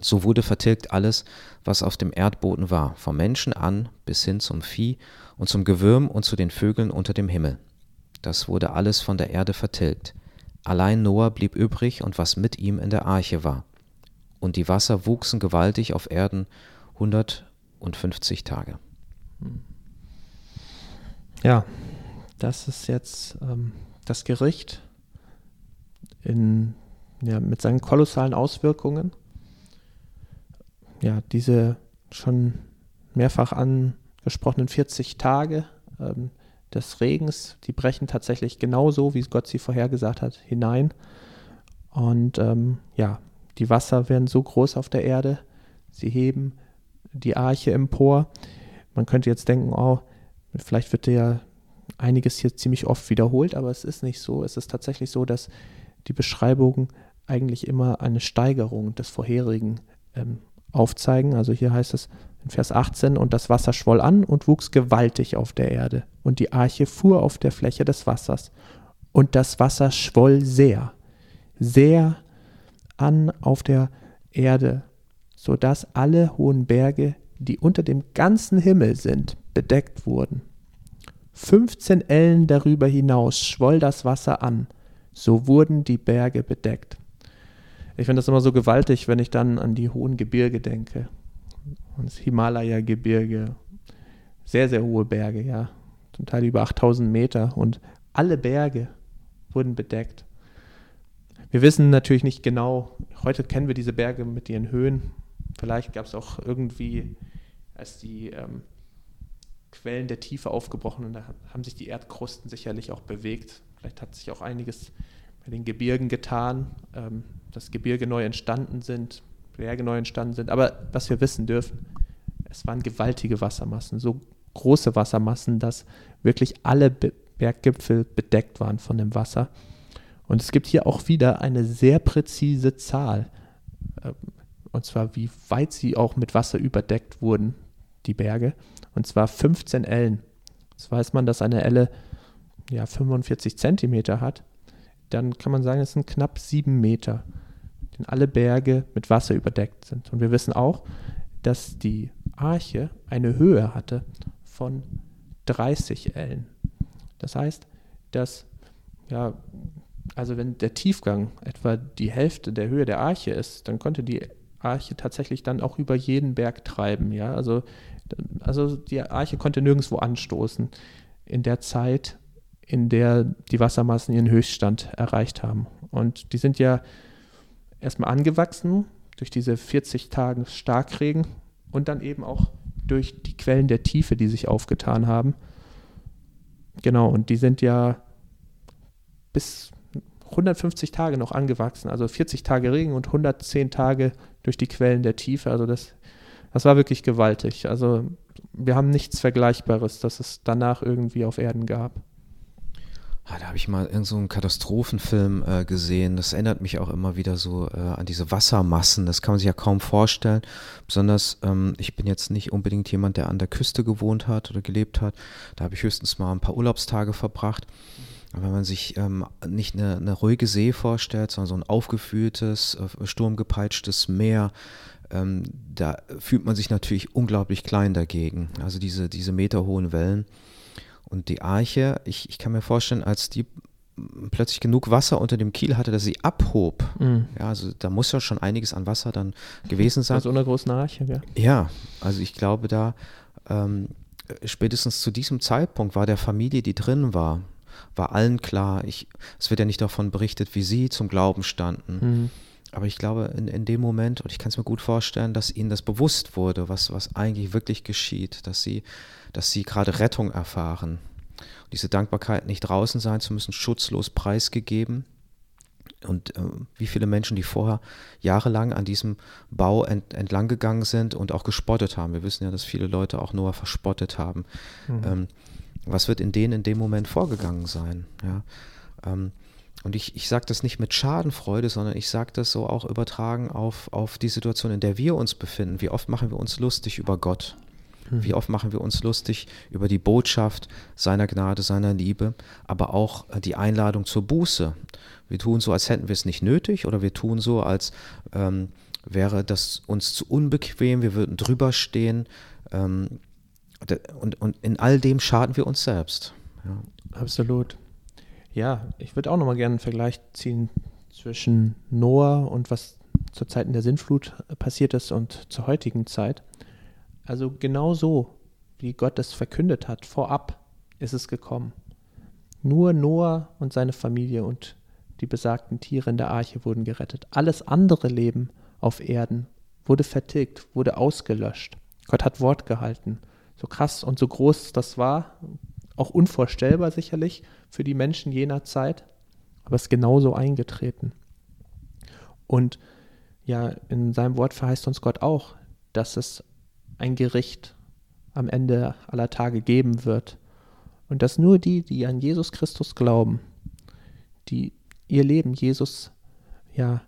So wurde vertilgt alles, was auf dem Erdboden war, vom Menschen an bis hin zum Vieh und zum Gewürm und zu den Vögeln unter dem Himmel. Das wurde alles von der Erde vertilgt. Allein Noah blieb übrig und was mit ihm in der Arche war und die Wasser wuchsen gewaltig auf Erden 150 Tage. Ja, das ist jetzt ähm, das Gericht in, ja, mit seinen kolossalen Auswirkungen. Ja, diese schon mehrfach angesprochenen 40 Tage ähm, des Regens, die brechen tatsächlich genauso, wie Gott sie vorhergesagt hat, hinein. Und ähm, ja, die Wasser werden so groß auf der Erde, sie heben die Arche empor. Man könnte jetzt denken, oh, vielleicht wird ja einiges hier ziemlich oft wiederholt, aber es ist nicht so. Es ist tatsächlich so, dass die Beschreibungen eigentlich immer eine Steigerung des vorherigen ähm, aufzeigen. Also hier heißt es in Vers 18, und das Wasser schwoll an und wuchs gewaltig auf der Erde, und die Arche fuhr auf der Fläche des Wassers, und das Wasser schwoll sehr, sehr an auf der Erde, so dass alle hohen Berge, die unter dem ganzen Himmel sind, bedeckt wurden. 15 Ellen darüber hinaus schwoll das Wasser an, so wurden die Berge bedeckt. Ich finde das immer so gewaltig, wenn ich dann an die hohen Gebirge denke. Und das Himalaya-Gebirge, sehr, sehr hohe Berge, ja, zum Teil über 8000 Meter und alle Berge wurden bedeckt. Wir wissen natürlich nicht genau, heute kennen wir diese Berge mit ihren Höhen. Vielleicht gab es auch irgendwie, als die ähm, Quellen der Tiefe aufgebrochen und da haben sich die Erdkrusten sicherlich auch bewegt. Vielleicht hat sich auch einiges bei den Gebirgen getan, ähm, dass Gebirge neu entstanden sind, Berge neu entstanden sind. Aber was wir wissen dürfen, es waren gewaltige Wassermassen, so große Wassermassen, dass wirklich alle Berggipfel bedeckt waren von dem Wasser. Und es gibt hier auch wieder eine sehr präzise Zahl, ähm, und zwar wie weit sie auch mit Wasser überdeckt wurden, die Berge, und zwar 15 Ellen. Jetzt weiß man, dass eine Elle ja, 45 Zentimeter hat. Dann kann man sagen, es sind knapp sieben Meter, denn alle Berge mit Wasser überdeckt sind. Und wir wissen auch, dass die Arche eine Höhe hatte von 30 Ellen. Das heißt, dass ja, also wenn der Tiefgang etwa die Hälfte der Höhe der Arche ist, dann konnte die Arche tatsächlich dann auch über jeden Berg treiben. Ja? Also, also die Arche konnte nirgendwo anstoßen in der Zeit, in der die Wassermassen ihren Höchststand erreicht haben. Und die sind ja erstmal angewachsen durch diese 40 Tage Starkregen und dann eben auch durch die Quellen der Tiefe, die sich aufgetan haben. Genau, und die sind ja bis 150 Tage noch angewachsen, also 40 Tage Regen und 110 Tage durch die Quellen der Tiefe. Also das, das war wirklich gewaltig. Also wir haben nichts Vergleichbares, das es danach irgendwie auf Erden gab. Ah, da habe ich mal irgendeinen so einen Katastrophenfilm äh, gesehen. Das erinnert mich auch immer wieder so äh, an diese Wassermassen. Das kann man sich ja kaum vorstellen. Besonders, ähm, ich bin jetzt nicht unbedingt jemand, der an der Küste gewohnt hat oder gelebt hat. Da habe ich höchstens mal ein paar Urlaubstage verbracht. Mhm wenn man sich ähm, nicht eine, eine, ruhige See vorstellt, sondern so ein aufgefühltes, äh, sturmgepeitschtes Meer, ähm, da fühlt man sich natürlich unglaublich klein dagegen. Also diese, diese meterhohen Wellen. Und die Arche, ich, ich kann mir vorstellen, als die plötzlich genug Wasser unter dem Kiel hatte, dass sie abhob. Mhm. Ja, also da muss ja schon einiges an Wasser dann gewesen sein. Bei so einer großen Arche, ja. Ja, also ich glaube da, ähm, spätestens zu diesem Zeitpunkt war der Familie, die drin war, war allen klar. Ich, es wird ja nicht davon berichtet, wie sie zum Glauben standen. Mhm. Aber ich glaube, in, in dem Moment, und ich kann es mir gut vorstellen, dass ihnen das bewusst wurde, was, was eigentlich wirklich geschieht, dass sie, dass sie gerade Rettung erfahren. Und diese Dankbarkeit, nicht draußen sein zu müssen, schutzlos preisgegeben. Und äh, wie viele Menschen, die vorher jahrelang an diesem Bau ent, entlang gegangen sind und auch gespottet haben. Wir wissen ja, dass viele Leute auch Noah verspottet haben. Mhm. Ähm, was wird in denen in dem Moment vorgegangen sein? Ja? Ähm, und ich, ich sage das nicht mit Schadenfreude, sondern ich sage das so auch übertragen auf, auf die Situation, in der wir uns befinden. Wie oft machen wir uns lustig über Gott? Hm. Wie oft machen wir uns lustig über die Botschaft seiner Gnade, seiner Liebe, aber auch äh, die Einladung zur Buße. Wir tun so, als hätten wir es nicht nötig oder wir tun so, als ähm, wäre das uns zu unbequem, wir würden drüber stehen. Ähm, und, und in all dem schaden wir uns selbst. Ja. Absolut. Ja, ich würde auch nochmal gerne einen Vergleich ziehen zwischen Noah und was zur Zeit in der Sintflut passiert ist und zur heutigen Zeit. Also genau so, wie Gott es verkündet hat, vorab ist es gekommen. Nur Noah und seine Familie und die besagten Tiere in der Arche wurden gerettet. Alles andere Leben auf Erden wurde vertilgt, wurde ausgelöscht. Gott hat Wort gehalten so krass und so groß das war, auch unvorstellbar sicherlich für die Menschen jener Zeit, aber es ist genauso eingetreten. Und ja, in seinem Wort verheißt uns Gott auch, dass es ein Gericht am Ende aller Tage geben wird. Und dass nur die, die an Jesus Christus glauben, die ihr Leben Jesus ja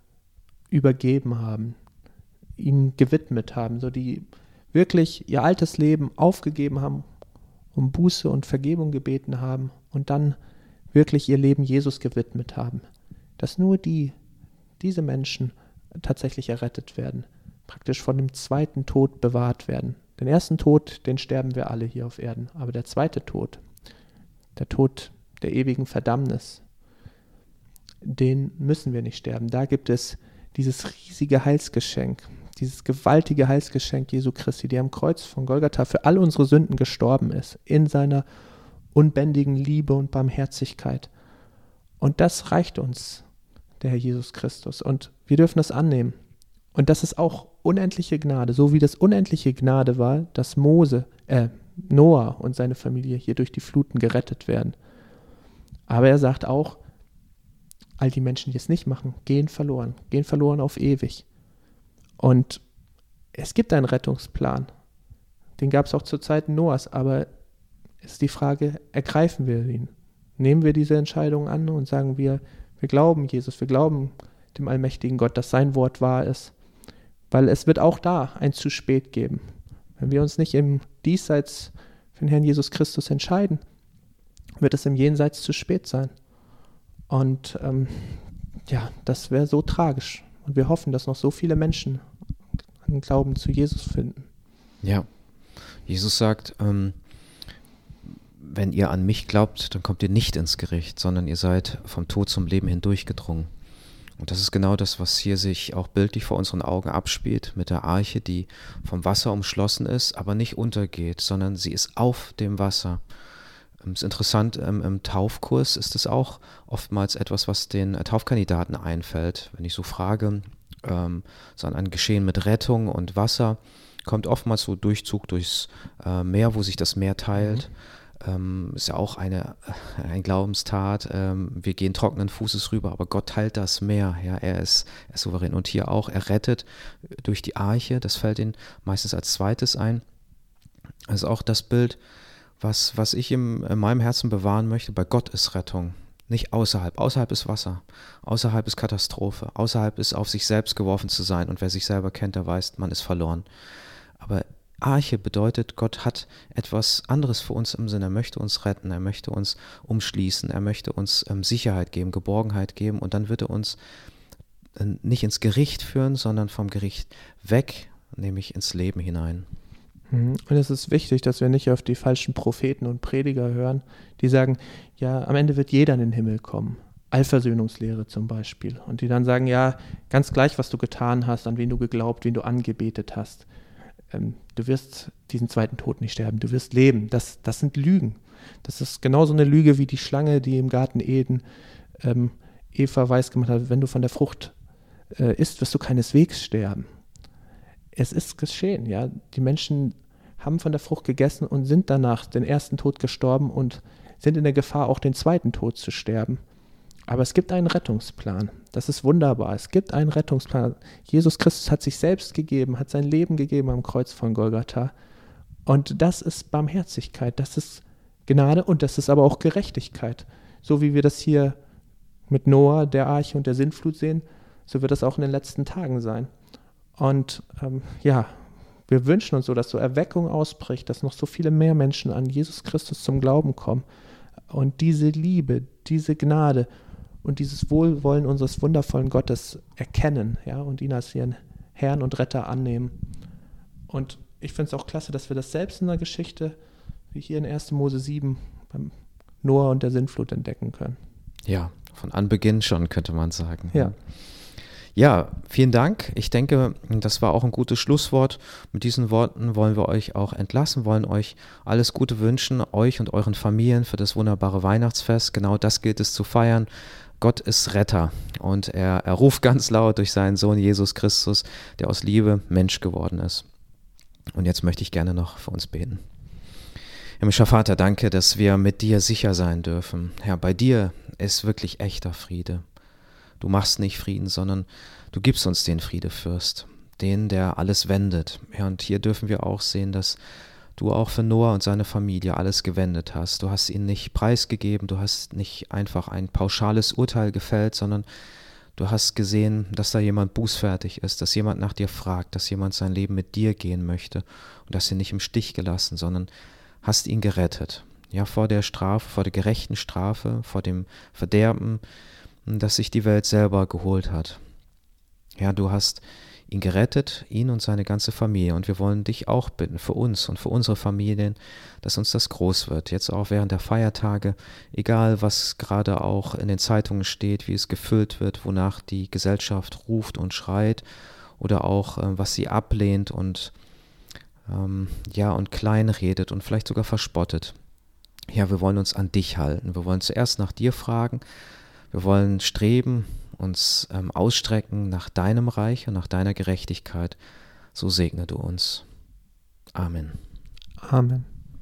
übergeben haben, ihm gewidmet haben, so die wirklich ihr altes Leben aufgegeben haben, um Buße und Vergebung gebeten haben und dann wirklich ihr Leben Jesus gewidmet haben, dass nur die, diese Menschen tatsächlich errettet werden, praktisch von dem zweiten Tod bewahrt werden. Den ersten Tod, den sterben wir alle hier auf Erden, aber der zweite Tod, der Tod der ewigen Verdammnis, den müssen wir nicht sterben. Da gibt es dieses riesige Heilsgeschenk, dieses gewaltige Heilsgeschenk Jesu Christi, der am Kreuz von Golgatha für all unsere Sünden gestorben ist, in seiner unbändigen Liebe und Barmherzigkeit. Und das reicht uns, der Herr Jesus Christus. Und wir dürfen das annehmen. Und das ist auch unendliche Gnade, so wie das unendliche Gnade war, dass Mose, äh, Noah und seine Familie hier durch die Fluten gerettet werden. Aber er sagt auch, all die Menschen, die es nicht machen, gehen verloren, gehen verloren auf ewig. Und es gibt einen Rettungsplan. Den gab es auch zu Zeiten Noahs, aber es ist die Frage, ergreifen wir ihn? Nehmen wir diese Entscheidung an und sagen wir, wir glauben Jesus, wir glauben dem allmächtigen Gott, dass sein Wort wahr ist. Weil es wird auch da ein zu spät geben. Wenn wir uns nicht im Diesseits für den Herrn Jesus Christus entscheiden, wird es im Jenseits zu spät sein. Und ähm, ja, das wäre so tragisch. Und wir hoffen, dass noch so viele Menschen einen Glauben zu Jesus finden. Ja, Jesus sagt, ähm, wenn ihr an mich glaubt, dann kommt ihr nicht ins Gericht, sondern ihr seid vom Tod zum Leben hindurchgedrungen. Und das ist genau das, was hier sich auch bildlich vor unseren Augen abspielt mit der Arche, die vom Wasser umschlossen ist, aber nicht untergeht, sondern sie ist auf dem Wasser. Es ist interessant, im Taufkurs ist es auch oftmals etwas, was den Taufkandidaten einfällt. Wenn ich so frage, ähm, so ein Geschehen mit Rettung und Wasser, kommt oftmals so Durchzug durchs äh, Meer, wo sich das Meer teilt. Mhm ähm, ist ja auch eine, äh, ein Glaubenstat. Ähm, wir gehen trockenen Fußes rüber, aber Gott teilt das Meer. Ja, er ist, er ist souverän. Und hier auch, er rettet durch die Arche. Das fällt ihm meistens als zweites ein. Also auch das Bild, was, was ich im, in meinem Herzen bewahren möchte. Bei Gott ist Rettung. Nicht außerhalb. Außerhalb ist Wasser. Außerhalb ist Katastrophe. Außerhalb ist auf sich selbst geworfen zu sein. Und wer sich selber kennt, der weiß, man ist verloren. Aber Arche bedeutet, Gott hat etwas anderes für uns im Sinne. Er möchte uns retten, er möchte uns umschließen, er möchte uns ähm, Sicherheit geben, Geborgenheit geben und dann wird er uns äh, nicht ins Gericht führen, sondern vom Gericht weg, nämlich ins Leben hinein. Mhm. Und es ist wichtig, dass wir nicht auf die falschen Propheten und Prediger hören, die sagen, ja, am Ende wird jeder in den Himmel kommen. Allversöhnungslehre zum Beispiel. Und die dann sagen, ja, ganz gleich, was du getan hast, an wen du geglaubt, wen du angebetet hast ähm, du wirst diesen zweiten Tod nicht sterben, du wirst leben. Das, das sind Lügen. Das ist genauso eine Lüge wie die Schlange, die im Garten Eden ähm, Eva weiß gemacht hat, wenn du von der Frucht äh, isst, wirst du keineswegs sterben. Es ist geschehen, ja. Die Menschen haben von der Frucht gegessen und sind danach den ersten Tod gestorben und sind in der Gefahr, auch den zweiten Tod zu sterben. Aber es gibt einen Rettungsplan. Das ist wunderbar. Es gibt einen Rettungsplan. Jesus Christus hat sich selbst gegeben, hat sein Leben gegeben am Kreuz von Golgatha. Und das ist Barmherzigkeit, das ist Gnade und das ist aber auch Gerechtigkeit. So wie wir das hier mit Noah, der Arche und der Sintflut sehen, so wird das auch in den letzten Tagen sein. Und ähm, ja, wir wünschen uns so, dass so Erweckung ausbricht, dass noch so viele mehr Menschen an Jesus Christus zum Glauben kommen. Und diese Liebe, diese Gnade und dieses Wohlwollen unseres wundervollen Gottes erkennen, ja, und ihn als ihren Herrn und Retter annehmen. Und ich finde es auch klasse, dass wir das selbst in der Geschichte, wie hier in 1. Mose 7, beim Noah und der Sintflut entdecken können. Ja, von Anbeginn schon, könnte man sagen. Ja. Ja, vielen Dank. Ich denke, das war auch ein gutes Schlusswort. Mit diesen Worten wollen wir euch auch entlassen, wollen euch alles Gute wünschen, euch und euren Familien für das wunderbare Weihnachtsfest. Genau das gilt es zu feiern. Gott ist Retter und er, er ruft ganz laut durch seinen Sohn Jesus Christus, der aus Liebe Mensch geworden ist. Und jetzt möchte ich gerne noch für uns beten. Himmlischer Vater, danke, dass wir mit dir sicher sein dürfen. Herr, bei dir ist wirklich echter Friede. Du machst nicht Frieden, sondern du gibst uns den Friedefürst, den, der alles wendet. Herr, und hier dürfen wir auch sehen, dass du auch für Noah und seine Familie alles gewendet hast. Du hast ihnen nicht preisgegeben, du hast nicht einfach ein pauschales Urteil gefällt, sondern du hast gesehen, dass da jemand bußfertig ist, dass jemand nach dir fragt, dass jemand sein Leben mit dir gehen möchte und dass ihn nicht im Stich gelassen, sondern hast ihn gerettet. Ja, vor der Strafe, vor der gerechten Strafe, vor dem Verderben, das sich die Welt selber geholt hat. Ja, du hast ihn gerettet, ihn und seine ganze Familie. Und wir wollen dich auch bitten, für uns und für unsere Familien, dass uns das groß wird. Jetzt auch während der Feiertage, egal was gerade auch in den Zeitungen steht, wie es gefüllt wird, wonach die Gesellschaft ruft und schreit oder auch äh, was sie ablehnt und ähm, ja und klein redet und vielleicht sogar verspottet. Ja, wir wollen uns an dich halten. Wir wollen zuerst nach dir fragen. Wir wollen streben uns ähm, ausstrecken nach deinem Reich und nach deiner Gerechtigkeit, so segne du uns. Amen. Amen.